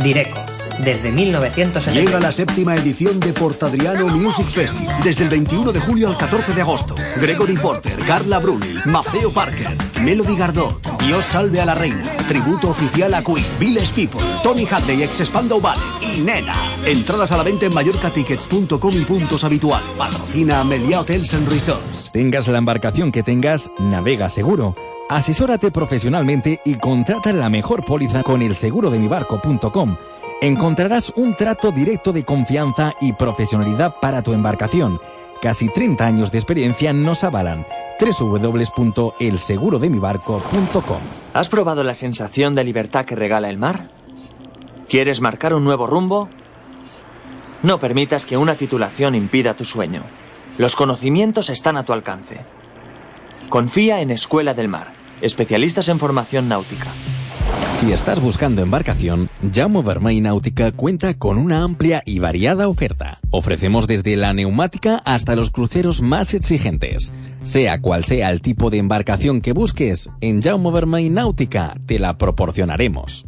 Direco, desde 1970. Llega la séptima edición de Portadriano Music Festival. Desde el 21 de julio al 14 de agosto. Gregory Porter, Carla Bruni, Maceo Parker, Melody Gardot, Dios salve a la reina, tributo oficial a Queen, Village People, Tony Hadley, ex Spandau Ballet y Nena. Entradas a la venta en mallorcatickets.com y puntos habitual. Patrocina Melia Hotels and Resorts. Tengas la embarcación que tengas, navega seguro. Asesórate profesionalmente y contrata la mejor póliza con el seguro de mibarco.com. Encontrarás un trato directo de confianza y profesionalidad para tu embarcación. Casi 30 años de experiencia nos avalan. www.elsegurodemibarco.com ¿Has probado la sensación de libertad que regala el mar? ¿Quieres marcar un nuevo rumbo? No permitas que una titulación impida tu sueño. Los conocimientos están a tu alcance. Confía en Escuela del Mar, especialistas en formación náutica. Si estás buscando embarcación, Jaume Vermey Náutica cuenta con una amplia y variada oferta. Ofrecemos desde la neumática hasta los cruceros más exigentes. Sea cual sea el tipo de embarcación que busques, en Jaume Vermey Náutica te la proporcionaremos.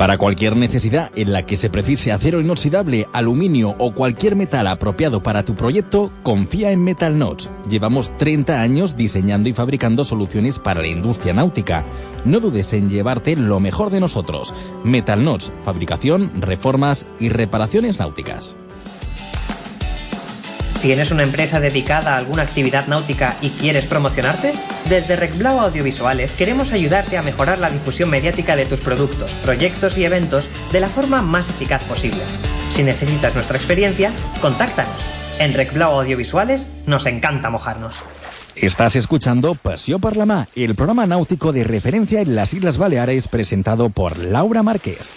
Para cualquier necesidad en la que se precise acero inoxidable, aluminio o cualquier metal apropiado para tu proyecto, confía en Metal Notes. Llevamos 30 años diseñando y fabricando soluciones para la industria náutica. No dudes en llevarte lo mejor de nosotros. Metal Notes, fabricación, reformas y reparaciones náuticas. ¿Tienes una empresa dedicada a alguna actividad náutica y quieres promocionarte? Desde Recblau Audiovisuales queremos ayudarte a mejorar la difusión mediática de tus productos, proyectos y eventos de la forma más eficaz posible. Si necesitas nuestra experiencia, contáctanos. En Recblau Audiovisuales nos encanta mojarnos. Estás escuchando Paseo por la Mar, el programa náutico de referencia en las Islas Baleares presentado por Laura Márquez.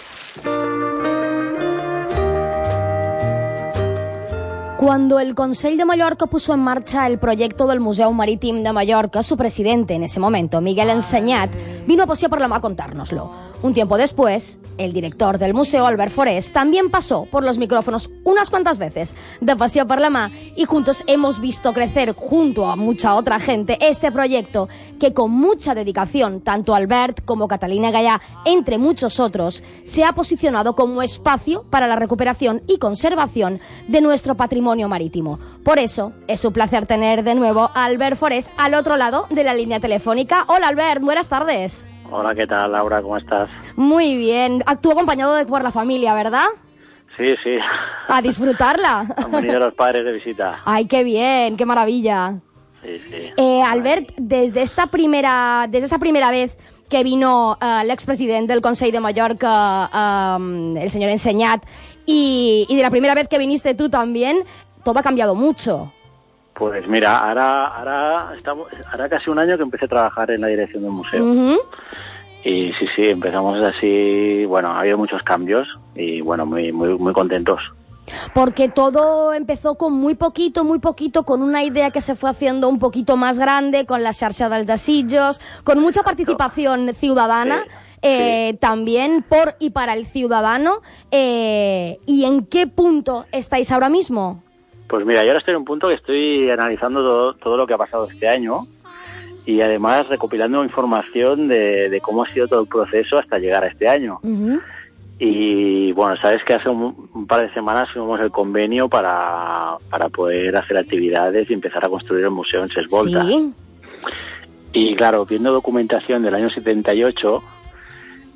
Cuando el Consell de Mallorca puso en marcha el proyecto del Museo Marítim de Mallorca, su presidente en ese momento, Miguel Enseñat, vino a Paseo por la a contárnoslo. Un tiempo después, el director del museo, Albert Forés, también pasó por los micrófonos unas cuantas veces de Paseo por la y juntos hemos visto crecer, junto a mucha otra gente, este proyecto que con mucha dedicación, tanto Albert como Catalina Gallá, entre muchos otros, se ha posicionado como espacio para la recuperación y conservación de nuestro patrimonio marítimo. Por eso, es un placer tener de nuevo a Albert Forés al otro lado de la línea telefónica. Hola Albert, buenas tardes. Hola, ¿qué tal, Laura? ¿Cómo estás? Muy bien. Actúo acompañado de por la familia, ¿verdad? Sí, sí. A disfrutarla. Han venido los padres de visita. Ay, qué bien, qué maravilla. Sí, sí. Eh, Albert, desde esta primera, desde esa primera vez que vino eh, el expresidente del Consell de Mallorca, eh, el señor Enseñat, y, y de la primera vez que viniste tú también, todo ha cambiado mucho. Pues mira, ahora, ahora, estamos, hará casi un año que empecé a trabajar en la dirección del museo. Y sí, sí, empezamos así, bueno, ha habido muchos cambios y bueno, muy, muy, muy contentos. Porque todo empezó con muy poquito, muy poquito, con una idea que se fue haciendo un poquito más grande, con la xarxa dels Jasillos, con mucha participación ciudadana, eh, también por y para el ciudadano. Eh, ¿Y en qué punto estáis ahora mismo? Pues mira, yo ahora estoy en un punto que estoy analizando todo, todo lo que ha pasado este año y además recopilando información de, de cómo ha sido todo el proceso hasta llegar a este año. Ujú. Y bueno, sabes que hace un, un par de semanas firmamos el convenio para, para poder hacer actividades y empezar a construir el museo en Sesvolta. Sí. Y claro, viendo documentación del año 78,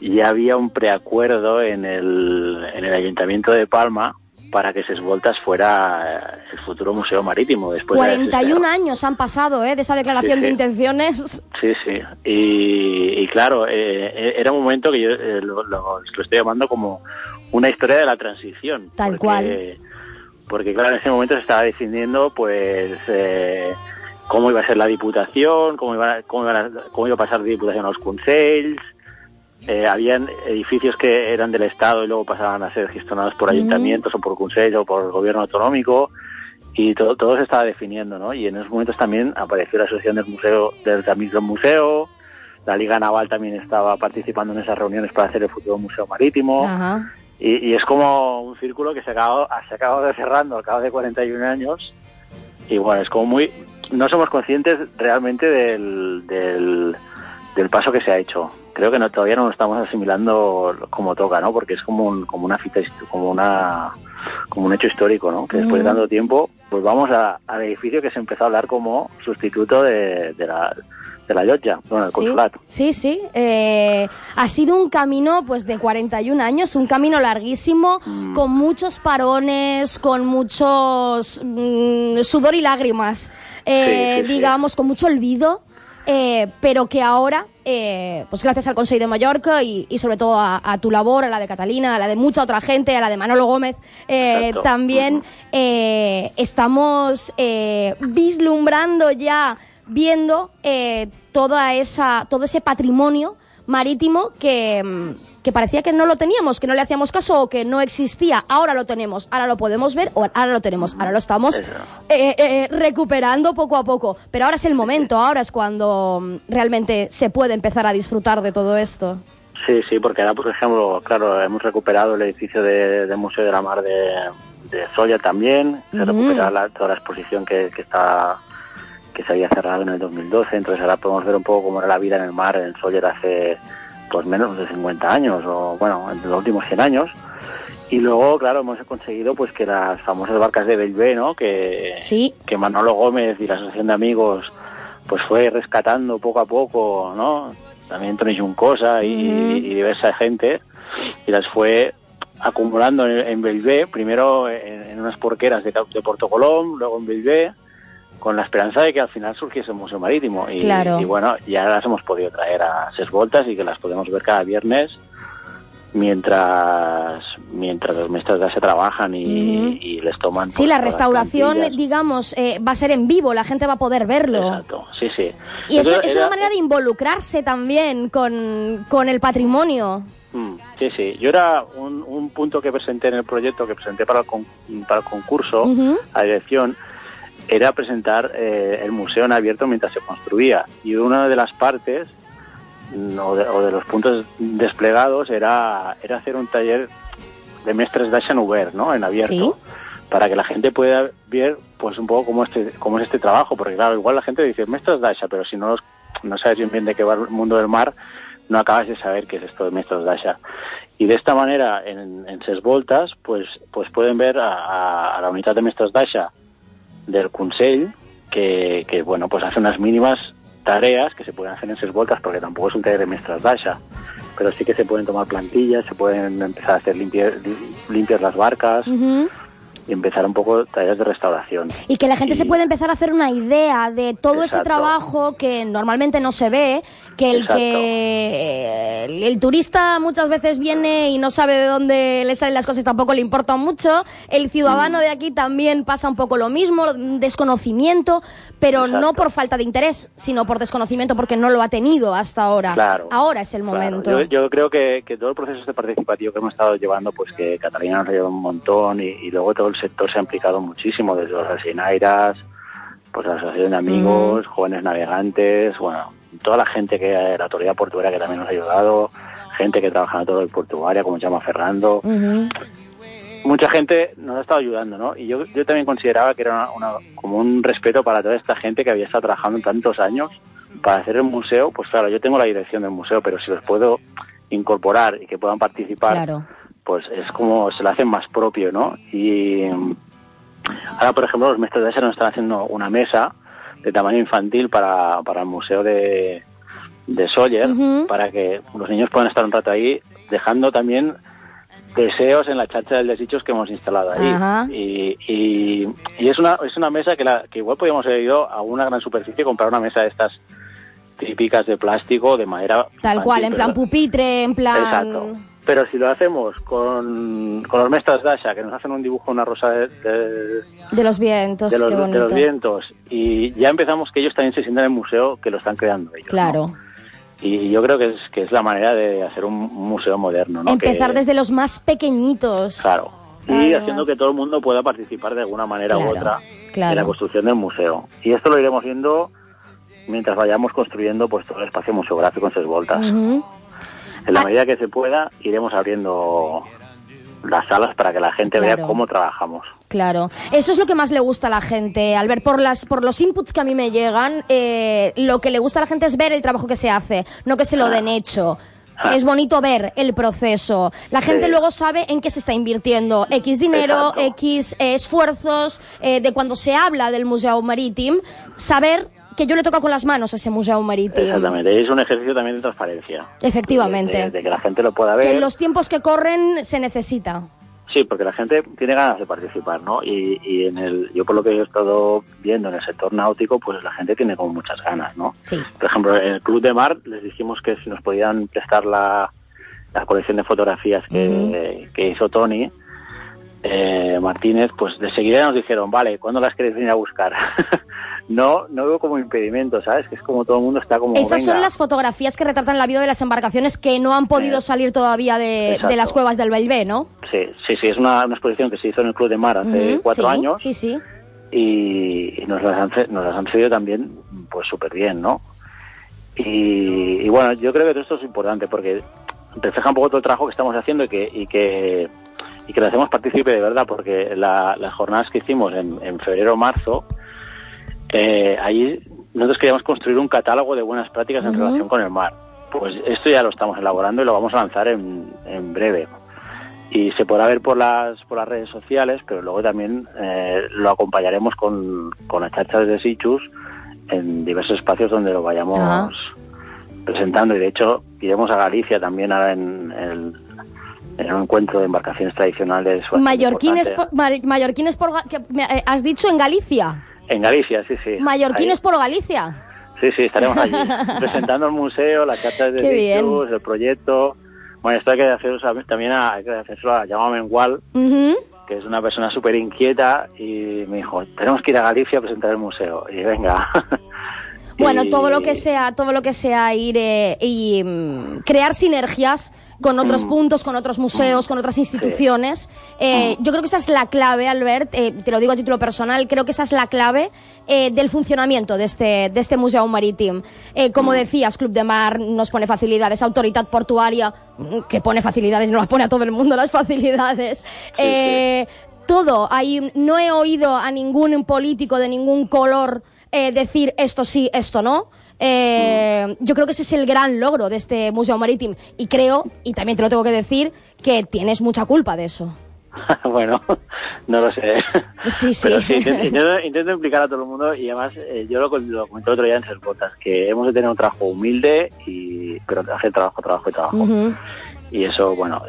ya había un preacuerdo en el, en el Ayuntamiento de Palma para que Sesvoltas fuera eh, el futuro museo marítimo. Después de haberse 41 años han pasado, ¿eh? De esa declaración Sí, de intenciones. Sí, sí. Y, y claro, eh, era un momento que yo eh, lo, lo- lo estoy llamando como una historia de la transición. Tal porque- cual. Porque claro, en ese momento se estaba definiendo pues eh, cómo iba a ser la diputación, cómo iba, cómo iban a, cómo iba a pasar de diputación a los consells. Eh, habían edificios que eran del Estado y luego pasaban a ser gestionados por ayuntamientos o por consells o por el gobierno autonómico y todo, todo se estaba definiendo, ¿no? Y en esos momentos también apareció la asociación del museo, del del Museo, la Liga Naval también estaba participando en esas reuniones para hacer el futuro museo marítimo. Y, y es como un círculo que se acabó, se acabó de cerrando al cabo de 41 años. Y bueno, es como muy... No somos conscientes realmente del, del, del paso que se ha hecho. Creo que no, todavía no lo estamos asimilando como toca, ¿no? Porque es como, un- como una fita, como una como un hecho histórico, ¿no? Que después de Mm. tanto tiempo, pues vamos a- al edificio que se empezó a hablar como sustituto de, de la de la bueno, el Sí, consulato. sí, sí. Eh, ha sido un camino pues de 41 años, un camino larguísimo, Mm. con muchos parones, con muchos mm, sudor y lágrimas, eh, Sí, sí, sí. digamos, con mucho olvido. Eh, pero que ahora, eh, pues gracias al Consejo de Mallorca y, y sobre todo a, a tu labor, a la de Catalina, a la de mucha otra gente, a la de Manolo Gómez, eh, también eh, estamos eh, vislumbrando ya, viendo eh, toda esa, todo ese patrimonio marítimo que, mm, que parecía que no lo teníamos, que no le hacíamos caso o que no existía. Ahora lo tenemos, ahora lo podemos ver o ahora lo tenemos, ahora lo estamos eh, eh, recuperando poco a poco. Pero ahora es el momento, ahora es cuando mm, realmente se puede empezar a disfrutar de todo esto. Sí, sí, porque ahora, por ejemplo, claro, hemos recuperado el edificio de- del Museo de la Mar de, de Solla también, se Ujú. recupera la- toda la exposición que, que está que se había cerrado en el 2012, entonces ahora podemos ver un poco cómo era la vida en el mar en Sóller hace pues menos de 50 años, o bueno, en los últimos 100 años. Y luego, claro, hemos conseguido pues que las famosas barcas de Bellvé, ¿no? Que, Sí. que Manolo Gómez y la Asociación de Amigos pues fue rescatando poco a poco, ¿no? También Tony Juncosa y, y diversa gente y las fue acumulando en, en Bellvé, primero en, en unas porqueras de, de Porto Colom, luego en Bellvé, con la esperanza de que al final surgiese el Museo Marítimo. Y, Claro. y bueno, ya las hemos podido traer a Ses Voltas y que las podemos ver cada viernes mientras mientras los maestros ya se trabajan y, y les toman Sí, la restauración, digamos, eh, va a ser en vivo, la gente va a poder verlo. Exacto, sí, sí. Y eso es una era- manera de involucrarse también con, con el patrimonio. Mm, Sí, sí. Yo era un, un punto que presenté en el proyecto, que presenté para el, con- para el concurso a dirección, era presentar eh, el museo en abierto mientras se construía. Y una de las partes mm, o de, o de los puntos desplegados era, era hacer un taller de mestres en Uber, ¿no? En abierto. Sí. Para que la gente pueda ver pues un poco cómo, este, cómo es este trabajo. Porque claro, igual la gente dice mestres d'Aixa, pero si no, los- no sabes bien bien de qué va el mundo del mar, no acabas de saber qué es esto de mestres d'Aixa. Y de esta manera, en, en ses voltas, pues, pues pueden ver a, a- a la unidad de mestres d'Aixa del Consell, que, que, bueno, pues hace unas mínimas tareas que se pueden hacer en ses voltas, porque tampoco es un taller de d'Aixa, pero sí que se pueden tomar plantillas, se pueden empezar a hacer limpiar, limpiar las barcas. Y empezar un poco tareas de restauración. Y que la gente se puede empezar a hacer una idea de todo ese Exacto. trabajo que normalmente no se ve, que el Exacto. que el, el turista muchas veces viene y no sabe de dónde le salen las cosas y tampoco le importa mucho, el Mm. ciudadano de aquí también pasa un poco lo mismo, desconocimiento, pero no por falta de interés, sino por desconocimiento porque no lo ha tenido hasta ahora. Claro. Ahora es el Claro, momento. Yo, yo creo que, que todo el proceso este participativo que hemos estado llevando, pues que Catalina nos ha llevado un montón y, y luego todo el sector se ha implicado muchísimo, desde los asinairas, pues la asociación de amigos, jóvenes navegantes, bueno, toda la gente que la autoridad portuaria que también nos ha ayudado, gente que trabaja en todo el portuaria, como se llama Ferrando, mucha gente nos ha estado ayudando, ¿no? Y yo, yo también consideraba que era una, una- como un respeto para toda esta gente que había estado trabajando tantos años para hacer el museo. Pues claro, yo tengo la dirección del museo, pero si los puedo incorporar y que puedan participar, Claro. Pues es como se lo hacen más propio, ¿no? Y ahora, por ejemplo, los maestros de ese nos están haciendo una mesa de tamaño infantil para, para el museo de, de Sawyer, para que los niños puedan estar un rato ahí, dejando también deseos en la chacha del desdichos que hemos instalado ahí. Y, y, y es una es una mesa que, la, que igual podríamos haber ido a una gran superficie y comprar una mesa de estas típicas de plástico, de madera. Tal cual, en plan pupitre, en plan... Exacto. Pero si lo hacemos con, con los maestros Dasha, que nos hacen un dibujo, una rosa de, de- De los vientos, de los, qué de los vientos, y ya empezamos que ellos también se sientan en el museo, que lo están creando ellos. Claro. Y yo creo que es, que es la manera de hacer un museo moderno. ¿no? Empezar Que- desde los más pequeñitos. Claro. Y haciendo que todo el mundo pueda participar de alguna manera u otra claro. en la construcción del museo. Y esto lo iremos viendo mientras vayamos construyendo pues todo el espacio museográfico en sus voltas. Ujú. En Ah. la medida que se pueda, iremos abriendo las salas para que la gente Claro. vea cómo trabajamos. Claro, eso es lo que más le gusta a la gente. Al ver por las por los inputs que a mí me llegan, eh, lo que le gusta a la gente es ver el trabajo que se hace, no que se lo den hecho. Ah. Es bonito ver el proceso. La gente Sí. luego sabe en qué se está invirtiendo. X dinero, Exacto. X eh, esfuerzos. eh, de cuando se habla del Museo Marítim, saber que yo le toco con las manos ese Museo Marítim. Exactamente. Es un ejercicio también de transparencia. Efectivamente. De, de que la gente lo pueda ver. Que en los tiempos que corren se necesita. Sí, porque la gente tiene ganas de participar, ¿no? Y, y en el, yo por lo que he estado viendo en el sector náutico, pues la gente tiene como muchas ganas, ¿no? Sí. Por ejemplo, en el Club de Mar les dijimos que si nos podían prestar la, la colección de fotografías que, que hizo Tony eh, Martínez, pues de seguida nos dijeron, vale, ¿cuándo las queréis venir a buscar? no, no veo como impedimento, ¿sabes? Que es como todo el mundo está como. Esas son las fotografías que retratan la vida de las embarcaciones que no han podido Eh, salir todavía de, las cuevas del Belvé, ¿no? Sí, sí, sí, es una, una exposición que se hizo en el Club de Mar hace cuatro sí, años Sí, sí. y, y nos, las han, nos las han cedido también pues súper bien, ¿no? Y, y bueno, yo creo que todo esto es importante porque refleja un poco todo el trabajo que estamos haciendo y que, y que, y que lo hacemos partícipe de verdad, porque la- las jornadas que hicimos en, en febrero o marzo, eh, ahí nosotros queríamos construir un catálogo de buenas prácticas en relación con el mar. Pues esto ya lo estamos elaborando y lo vamos a lanzar en, en breve. Y se podrá ver por las, por las redes sociales, pero luego también eh, lo acompañaremos con, con las charchas de Sichus en diversos espacios donde lo vayamos presentando. Y de hecho, iremos a Galicia también ahora en, el- en un encuentro de embarcaciones tradicionales. Mallorquines por, mallorquines por que eh, has dicho en Galicia. En Galicia, sí, sí. Mallorquines Ahí. por Galicia. Sí, sí, estaremos allí presentando el museo, las cartas de. Sichus, el proyecto. Bueno, esto hay que hacerlo también a, hay que hacerlo a Jaume Mengual, Ujú. que es una persona súper inquieta y me dijo, tenemos que ir a Galicia a presentar el museo. Y venga. Bueno, Y- todo lo que sea, todo lo que sea ir eh, y mm, crear sinergias con otros Mm. puntos, con otros museos, con otras instituciones. Eh, Yo creo que esa es la clave, Albert, eh, te lo digo a título personal, creo que esa es la clave eh, del funcionamiento de este, de este Museo Marítim. Eh, como decías, Club de Mar nos pone facilidades, Autoridad Portuaria, mm, que pone facilidades, no las pone a todo el mundo las facilidades. Eh, todo, ahí no he oído a ningún político de ningún color eh, decir esto sí, esto no. Eh, Yo creo que ese es el gran logro de este Museo Marítimo y creo, y también te lo tengo que decir, que tienes mucha culpa de eso. bueno, no lo sé. Sí, sí. Pero sí, intento, intento- intento implicar a todo el mundo y además eh, yo lo, lo comenté otro día en Ses Botas, que hemos de tener un trabajo humilde, y pero hacer trabajo, trabajo y trabajo. Y eso, bueno,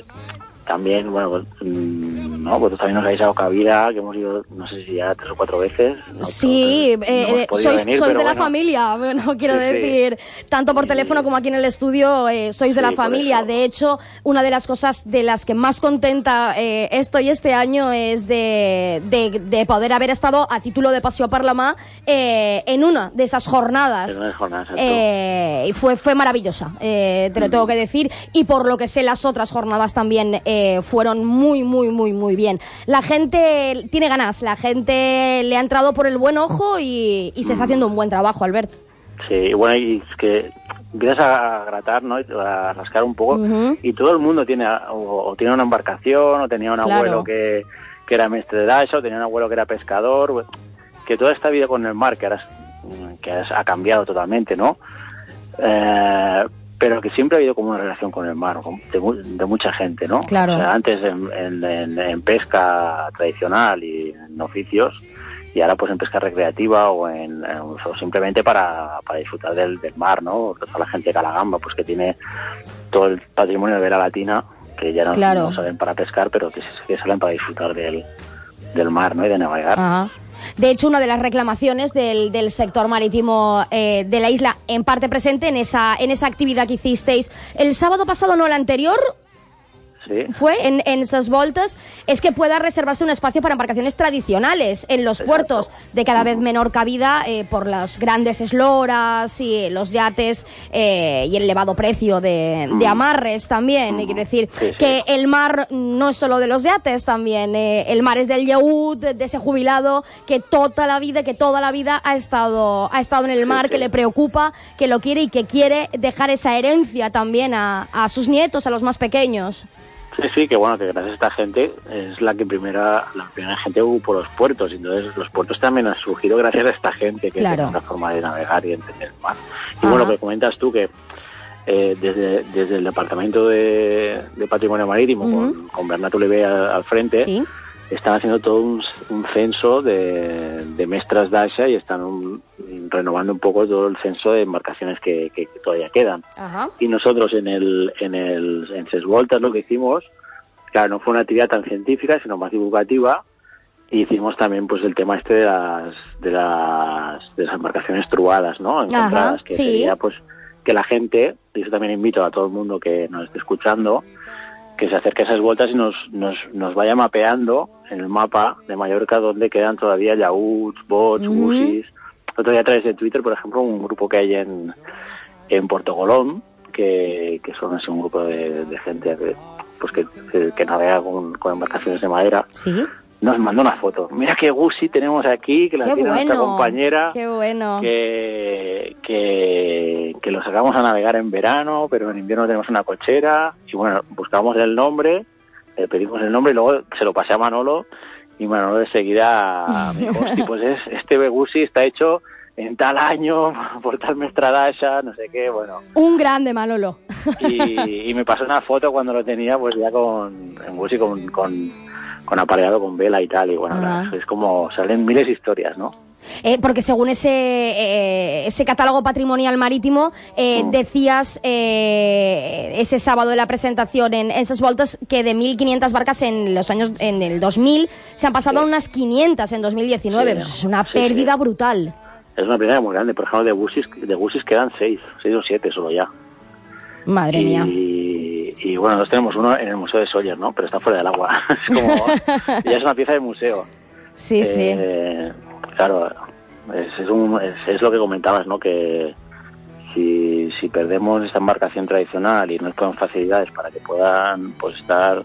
también, bueno, pues, mm, no, vosotros también nos habéis dado cabida, que hemos ido, no sé si ya tres o cuatro veces. ¿no? Sí, no eh, eh, sois, venir, sois de la familia, bueno, quiero Sí, sí. decir, tanto por teléfono como aquí en el estudio, eh, sois de la familia. De hecho, una de las cosas de las que más contenta eh, estoy este año es de, de, de poder haber estado a título de Paseo Parlamá en una de esas jornadas. En unas jornadas, y fue, fue maravillosa, te lo tengo que decir. Y por lo que sé, las otras jornadas también eh, fueron muy, muy, muy, muy bien. La gente tiene ganas, la gente le ha entrado por el buen ojo y, y se está haciendo un buen trabajo, Albert. Sí, bueno, y es que empiezas a gratar, ¿no? A rascar un poco. Y todo el mundo tiene o, o tiene una embarcación, o tenía un Claro. abuelo que, que era maestre de dash, o tenía un abuelo que era pescador. Que toda esta vida con el mar, que ahora que es- ha cambiado totalmente, ¿no? Eh, pero que siempre ha habido como una relación con el mar, de, de mucha gente, ¿no? Claro. O sea, antes en, en- en- pesca tradicional y en oficios, y ahora pues en pesca recreativa o en o simplemente para, para disfrutar del, del mar, ¿no? Toda la gente de Calagamba, pues que tiene todo el patrimonio de Vera Latina, que ya no, Claro. no salen para pescar, pero que, que salen para disfrutar del, del mar, ¿no? Y de navegar. De hecho, una de las reclamaciones del, del sector marítimo eh, de la isla, en parte presente en esa, en esa actividad que hicisteis el sábado pasado, no el anterior, Sí. fue en, en esas voltas, es que pueda reservarse un espacio para embarcaciones tradicionales en los puertos de cada vez menor cabida eh, por las grandes esloras y los yates eh, y el elevado precio de, de amarres también. Y quiero decir Sí, sí. que el mar no es solo de los yates también, eh, el mar es del yeut, de ese jubilado que toda la vida, que toda la vida ha estado, ha estado en el mar, que le preocupa, que lo quiere y que quiere dejar esa herencia también a, a sus nietos, a los más pequeños. Sí, sí, que bueno, que gracias a esta gente es la que primera, la primera gente ocupó los puertos, y entonces los puertos también han surgido gracias a esta gente que Claro. tiene una forma de navegar y entender el mar. Y Ajá. bueno, lo que comentas tú, que eh, desde, desde el Departamento de, de Patrimonio Marítimo, con, con Oliver al, al frente, Sí. Están haciendo todo un, un censo de, de mestras d'Asha y están un- renovando un poco todo el censo de embarcaciones que- que- todavía quedan. Ajá. Y nosotros en el en el en Ses Voltas lo que hicimos, claro, no fue una actividad tan científica, sino más divulgativa. Y hicimos también pues el tema este de las de las, de las embarcaciones truadas, ¿no? Encontradas, Ajá, que sí. sería pues que la gente, y eso también invito a todo el mundo que nos esté escuchando, que se acerque a esas vueltas y nos, nos, nos vaya mapeando en el mapa de Mallorca donde quedan todavía yaúts, bots, Ujú. busis, otro día a través de Twitter, por ejemplo, un grupo que hay en, en Puerto Colón, que, que son así un grupo de, de gente que, pues que, que, que navega con, con embarcaciones de madera. Sí. Nos mandó una foto. Mira qué gusi tenemos aquí, que la Qué tiene nuestra bueno. compañera. Qué bueno. que, que, que lo sacamos a navegar en verano, pero en invierno tenemos una cochera. Y bueno, buscamos el nombre, le pedimos el nombre y luego se lo pasé a Manolo. Y Manolo de seguida me dijo, "Hosti, pues es, este Begusi está hecho en tal año, por tal mestradasha, no sé qué, bueno. Un grande Manolo. Y, y me pasó una foto cuando lo tenía, pues ya con, en Gusi con, con, con apareado con vela y tal. Y bueno, es como, salen miles de historias, ¿no? Eh, porque según ese, eh, ese catálogo patrimonial marítimo, eh, Mm. decías eh, ese sábado de la presentación en, en esas vueltas que de 1.500 barcas en los años, en el 2000, se han pasado a unas 500 en 2019. Sí. Pues es una Sí, pérdida brutal. Es una pérdida muy grande. Por ejemplo, de Gusis, de Gusis quedan seis, seis o siete solo ya. Madre mía. Y, y bueno, nosotros tenemos uno en el Museo de Sawyer, ¿no? Pero está fuera del agua. es como, ya es una pieza de museo. Sí, sí. Eh, Claro, es, es, un- es- es lo que comentabas, ¿no? Que si, si perdemos esta embarcación tradicional y no ponemos facilidades para que puedan pues estar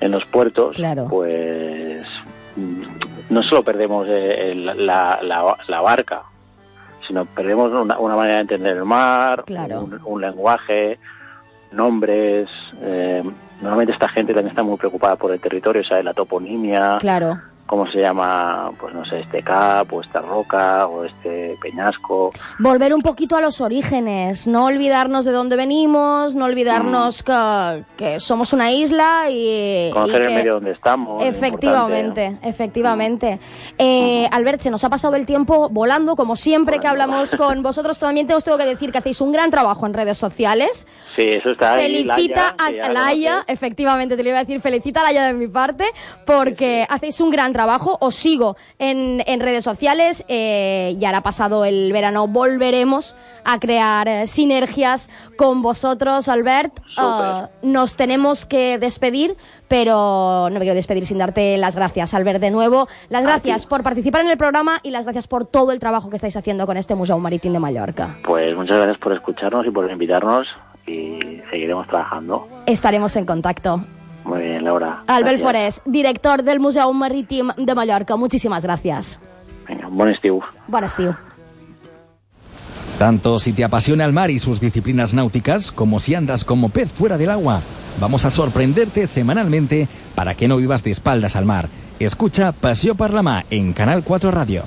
en los puertos, Claro. pues mm, no solo perdemos eh, el- la, la- la barca, sino perdemos una, una manera de entender el mar, Claro. un, un lenguaje, nombres. eh, normalmente esta gente también está muy preocupada por el territorio, ¿sabes? La toponimia Claro. Cómo se llama, pues no sé, este cap o esta roca o este peñasco. Volver un poquito a los orígenes, no olvidarnos de dónde venimos, no olvidarnos que, que somos una isla y, y Conocer el que- medio donde estamos. es Efectivamente, efectivamente. Eh, Albert, se nos ha pasado el tiempo volando, como siempre que hablamos con vosotros. También te os tengo que decir que hacéis un gran trabajo en redes sociales. Sí, eso está ahí. Felicita Laia, que ya a la Laia, efectivamente te lo iba a decir, felicita a Laia de mi parte, porque hacéis un gran trabajo, os sigo en, en redes sociales, eh, y ahora pasado el verano volveremos a crear eh, sinergias con vosotros, Albert. Ah, nos tenemos que despedir, pero no me quiero despedir sin darte las gracias, Albert, de nuevo. Las gracias por participar en el programa y las gracias por todo el trabajo que estáis haciendo con este Museo Marítimo de Mallorca. Pues muchas gracias por escucharnos y por invitarnos y seguiremos trabajando. Estaremos en contacto. Muy bien, Laura. Albert. Forés, director del Museu Marítim de Mallorca. Muchísimas gracias. Venga, bon estiu. Bon estiu. Tanto si te apasiona el mar y sus disciplinas náuticas, como si andas como pez fuera del agua, vamos a sorprenderte semanalmente para que no vivas de espaldas al mar. Escucha Paseo per la Mar en Canal 4 Radio.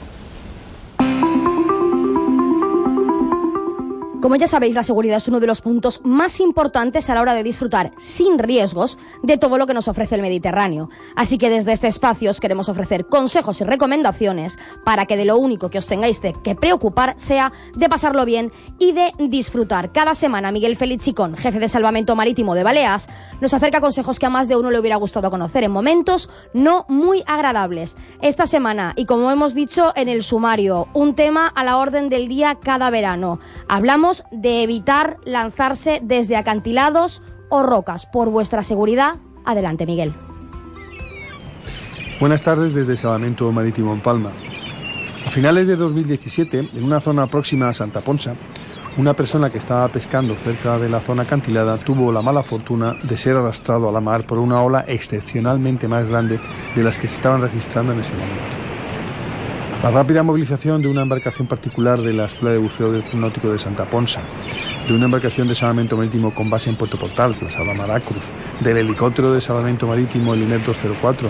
Como ya sabéis, la seguridad es uno de los puntos más importantes a la hora de disfrutar sin riesgos de todo lo que nos ofrece el Mediterráneo. Así que desde este espacio os queremos ofrecer consejos y recomendaciones para que de lo único que os tengáis que preocupar sea de pasarlo bien y de disfrutar. Cada semana Miguel Félix Chicón, jefe de Salvamento Marítimo de Baleas, nos acerca consejos que a más de uno le hubiera gustado conocer en momentos no muy agradables. Esta semana, y como hemos dicho en el sumario, un tema a la orden del día cada verano. Hablamos de evitar lanzarse desde acantilados o rocas. Por vuestra seguridad, adelante Miguel. Buenas tardes desde Salvamento Marítimo en Palma. A finales de 2017, en una zona próxima a Santa Ponsa, una persona que estaba pescando cerca de la zona acantilada tuvo la mala fortuna de ser arrastrado a la mar por una ola excepcionalmente más grande de las que se estaban registrando en ese momento. La rápida movilización de una embarcación particular de la Escuela de Buceo del Club Náutico de Santa Ponsa, de una embarcación de salvamento marítimo con base en Puerto Portals, la Salva Maracruz, del helicóptero de salvamento marítimo, el INEP 204,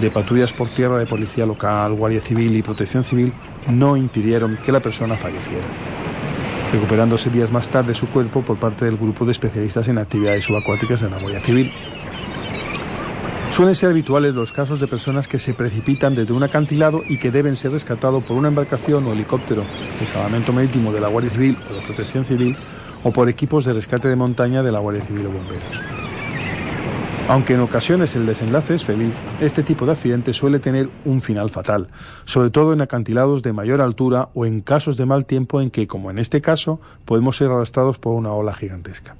de patrullas por tierra de policía local, Guardia Civil y Protección Civil, no impidieron que la persona falleciera, recuperándose días más tarde su cuerpo por parte del grupo de especialistas en actividades subacuáticas de la Guardia Civil. Suelen ser habituales los casos de personas que se precipitan desde un acantilado y que deben ser rescatados por una embarcación o helicóptero de salvamento marítimo de la Guardia Civil o de Protección Civil o por equipos de rescate de montaña de la Guardia Civil o bomberos. Aunque en ocasiones el desenlace es feliz, este tipo de accidente suele tener un final fatal, sobre todo en acantilados de mayor altura o en casos de mal tiempo en que, como en este caso, podemos ser arrastrados por una ola gigantesca.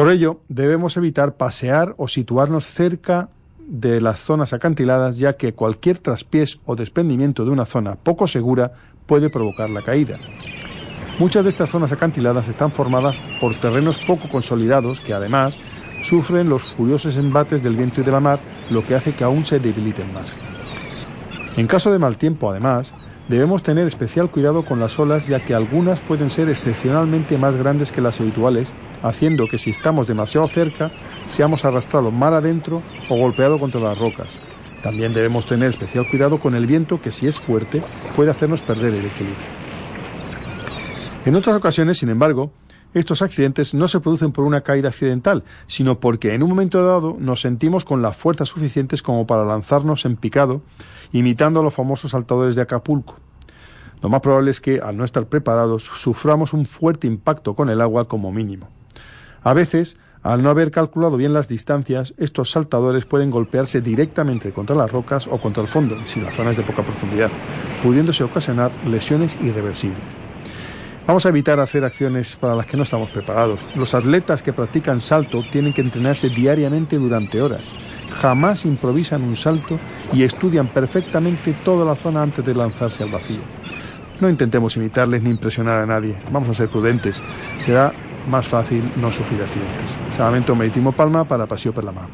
Por ello, debemos evitar pasear o situarnos cerca de las zonas acantiladas, ya que cualquier traspiés o desprendimiento de una zona poco segura puede provocar la caída. Muchas de estas zonas acantiladas están formadas por terrenos poco consolidados que además sufren los furiosos embates del viento y de la mar, lo que hace que aún se debiliten más. En caso de mal tiempo, además, debemos tener especial cuidado con las olas ya que algunas pueden ser excepcionalmente más grandes que las habituales, haciendo que si estamos demasiado cerca seamos arrastrados mar adentro o golpeados contra las rocas. También debemos tener especial cuidado con el viento que si es fuerte puede hacernos perder el equilibrio. En otras ocasiones, sin embargo, estos accidentes no se producen por una caída accidental, sino porque en un momento dado nos sentimos con las fuerzas suficientes como para lanzarnos en picado, imitando a los famosos saltadores de Acapulco. Lo más probable es que, al no estar preparados, suframos un fuerte impacto con el agua como mínimo. A veces, al no haber calculado bien las distancias, estos saltadores pueden golpearse directamente contra las rocas o contra el fondo, si la zona es de poca profundidad, pudiéndose ocasionar lesiones irreversibles. Vamos a evitar hacer acciones para las que no estamos preparados. Los atletas que practican salto tienen que entrenarse diariamente durante horas. Jamás improvisan un salto y estudian perfectamente toda la zona antes de lanzarse al vacío. No intentemos imitarles ni impresionar a nadie. Vamos a ser prudentes. Será más fácil no sufrir accidentes. Salvamento Marítimo Palma para Paseo per la Mar.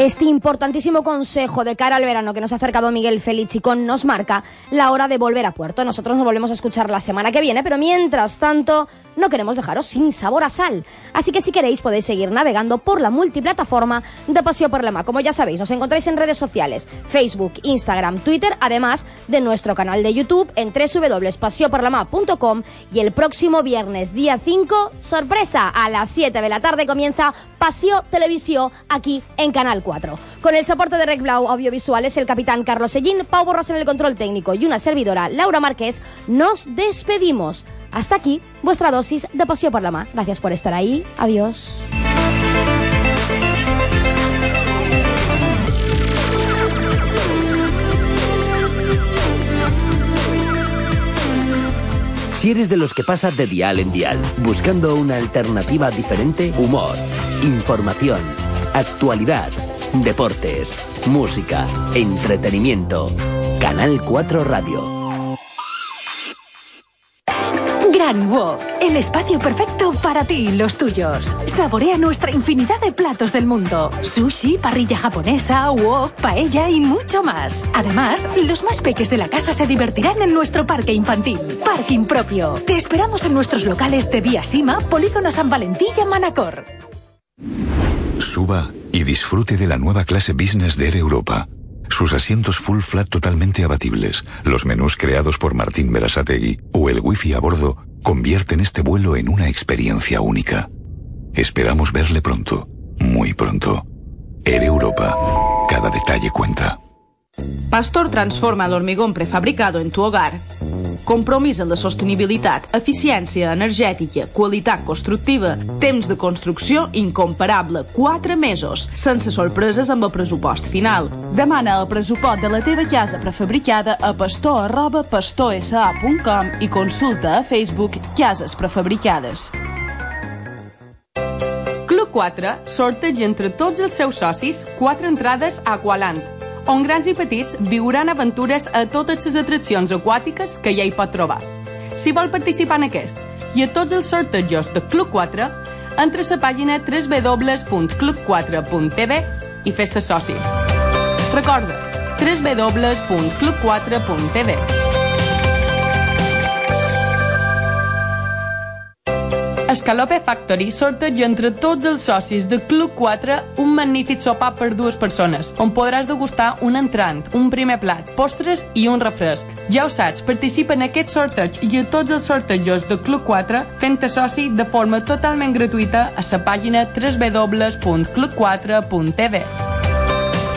Este importantísimo consejo de cara al verano que nos ha acercado Miguel con nos marca la hora de volver a puerto. Nosotros nos volvemos a escuchar la semana que viene, pero mientras tanto no queremos dejaros sin sabor a sal. Así que si queréis podéis seguir navegando por la multiplataforma de Paseo por la Mar. Como ya sabéis, nos encontráis en redes sociales, Facebook, Instagram, Twitter, además de nuestro canal de YouTube en www.paseoporlama.com y el próximo viernes, día 5, sorpresa, a las 7 de la tarde comienza Paseo Televisión aquí en Canal 4. Con el soporte de Rec Blau Audiovisuales, el capitán Carlos Sellín, Pau Borras en el control técnico y una servidora, Laura Márquez, nos despedimos. Hasta aquí vuestra dosis de Paseo por la Mar. Gracias por estar ahí. Adiós. Si eres de los que pasa de dial en dial, buscando una alternativa diferente, humor, información, actualidad, deportes, música, entretenimiento. Canal 4 Radio. Gran Wok, el espacio perfecto para ti y los tuyos. Saborea nuestra infinidad de platos del mundo. Sushi, parrilla japonesa, wok, paella y mucho más. Además, los más peques de la casa se divertirán en nuestro parque infantil. Parking propio. Te esperamos en nuestros locales de Vía Sima, Polígono San Valentín y Manacor. Suba y disfrute de la nueva clase business de Air Europa. Sus asientos full flat totalmente abatibles, los menús creados por Martín Berasategui o el wifi a bordo convierten este vuelo en una experiencia única. Esperamos verle pronto, muy pronto. Air Europa. Cada detalle cuenta. Pastor transforma el hormigón prefabricado en tu hogar. Compromís en la sostenibilitat, eficiència energètica, qualitat constructiva, temps de construcció incomparable, 4 mesos, sense sorpreses amb el pressupost final. Demana el pressupost de la teva casa prefabricada a pastor arroba pastorsa.com i consulta a Facebook Cases Prefabricades. Club 4 sorteja entre tots els seus socis 4 entrades a Aqualand, on grans i petits viuran aventures a totes les atraccions aquàtiques que ja hi pot trobar. Si vol participar en aquest i a tots els sortejos de Club 4, entra a la pàgina www.club4.tv i fes-te soci. Recorda, www.club4.tv Escalope Factory sorteja entre tots els socis de Club 4 un magnífic sopar per dues persones, on podràs degustar un entrant, un primer plat, postres i un refresc. Ja ho saps, participa en aquest sorteig i a tots els sortejos de Club 4 fent-te soci de forma totalment gratuïta a la pàgina www.club4.tv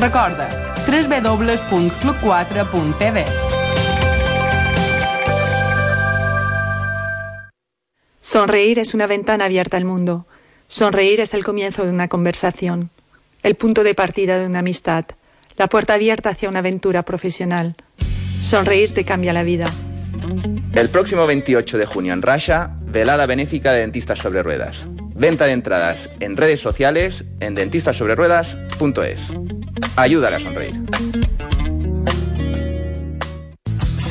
Recorda, www.club4.tv Sonreír es una ventana abierta al mundo. Sonreír es el comienzo de una conversación, el punto de partida de una amistad, la puerta abierta hacia una aventura profesional. Sonreír te cambia la vida. El próximo 28 de junio en Russia, velada benéfica de Dentistas sobre Ruedas. Venta de entradas en redes sociales en dentistasobreruedas.es. Ayúdale a sonreír.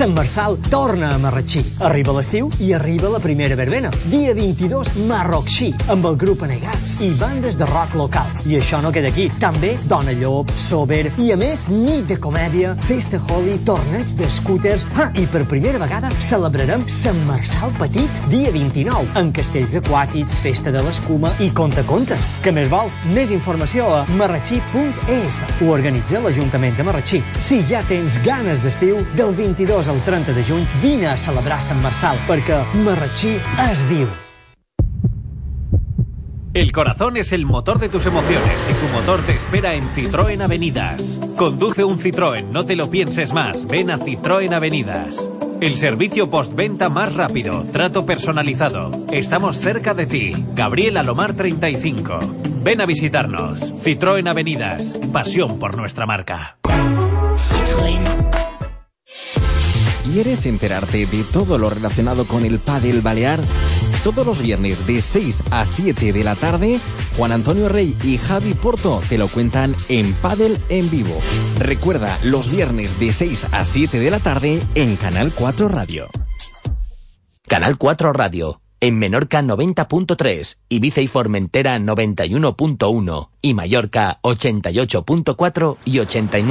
Sant Marçal torna a Marratxí. Arriba l'estiu i arriba la primera verbena. Dia 22, Marroxí, amb el grup Anegats i bandes de rock local. I això no queda aquí. També Dona Llop, Sober i, a més, nit de comèdia, festa holy, torneig de scooters... Ah, I per primera vegada celebrarem Sant Marçal Petit, dia 29, en castells aquàtics, festa de l'escuma i contacontes. Què més vols? Més informació a marratxí.es. Ho organitza l'Ajuntament de Marratxí. Si ja tens ganes d'estiu, del 22 al 30 de a celebrar Sant Marçal, perquè Marratxí es viu. El corazón es el motor de tus emociones y tu motor te espera en Citroën Avenidas. Conduce un Citroën, no te lo pienses más. Ven a Citroën Avenidas. El servicio postventa más rápido, trato personalizado. Estamos cerca de ti. Gabriel Alomar 35. Ven a visitarnos. Citroën Avenidas. Pasión por nuestra marca. ¿Quieres enterarte de todo lo relacionado con el pádel balear? Todos los viernes de 6 a 7 de la tarde, Juan Antonio Rey y Javi Porto te lo cuentan en Padel en vivo. Recuerda, los viernes de 6 a 7 de la tarde en Canal 4 Radio. Canal 4 Radio. En Menorca 90.3, Ibiza y Formentera 91.1 y Mallorca 88.4 y 89.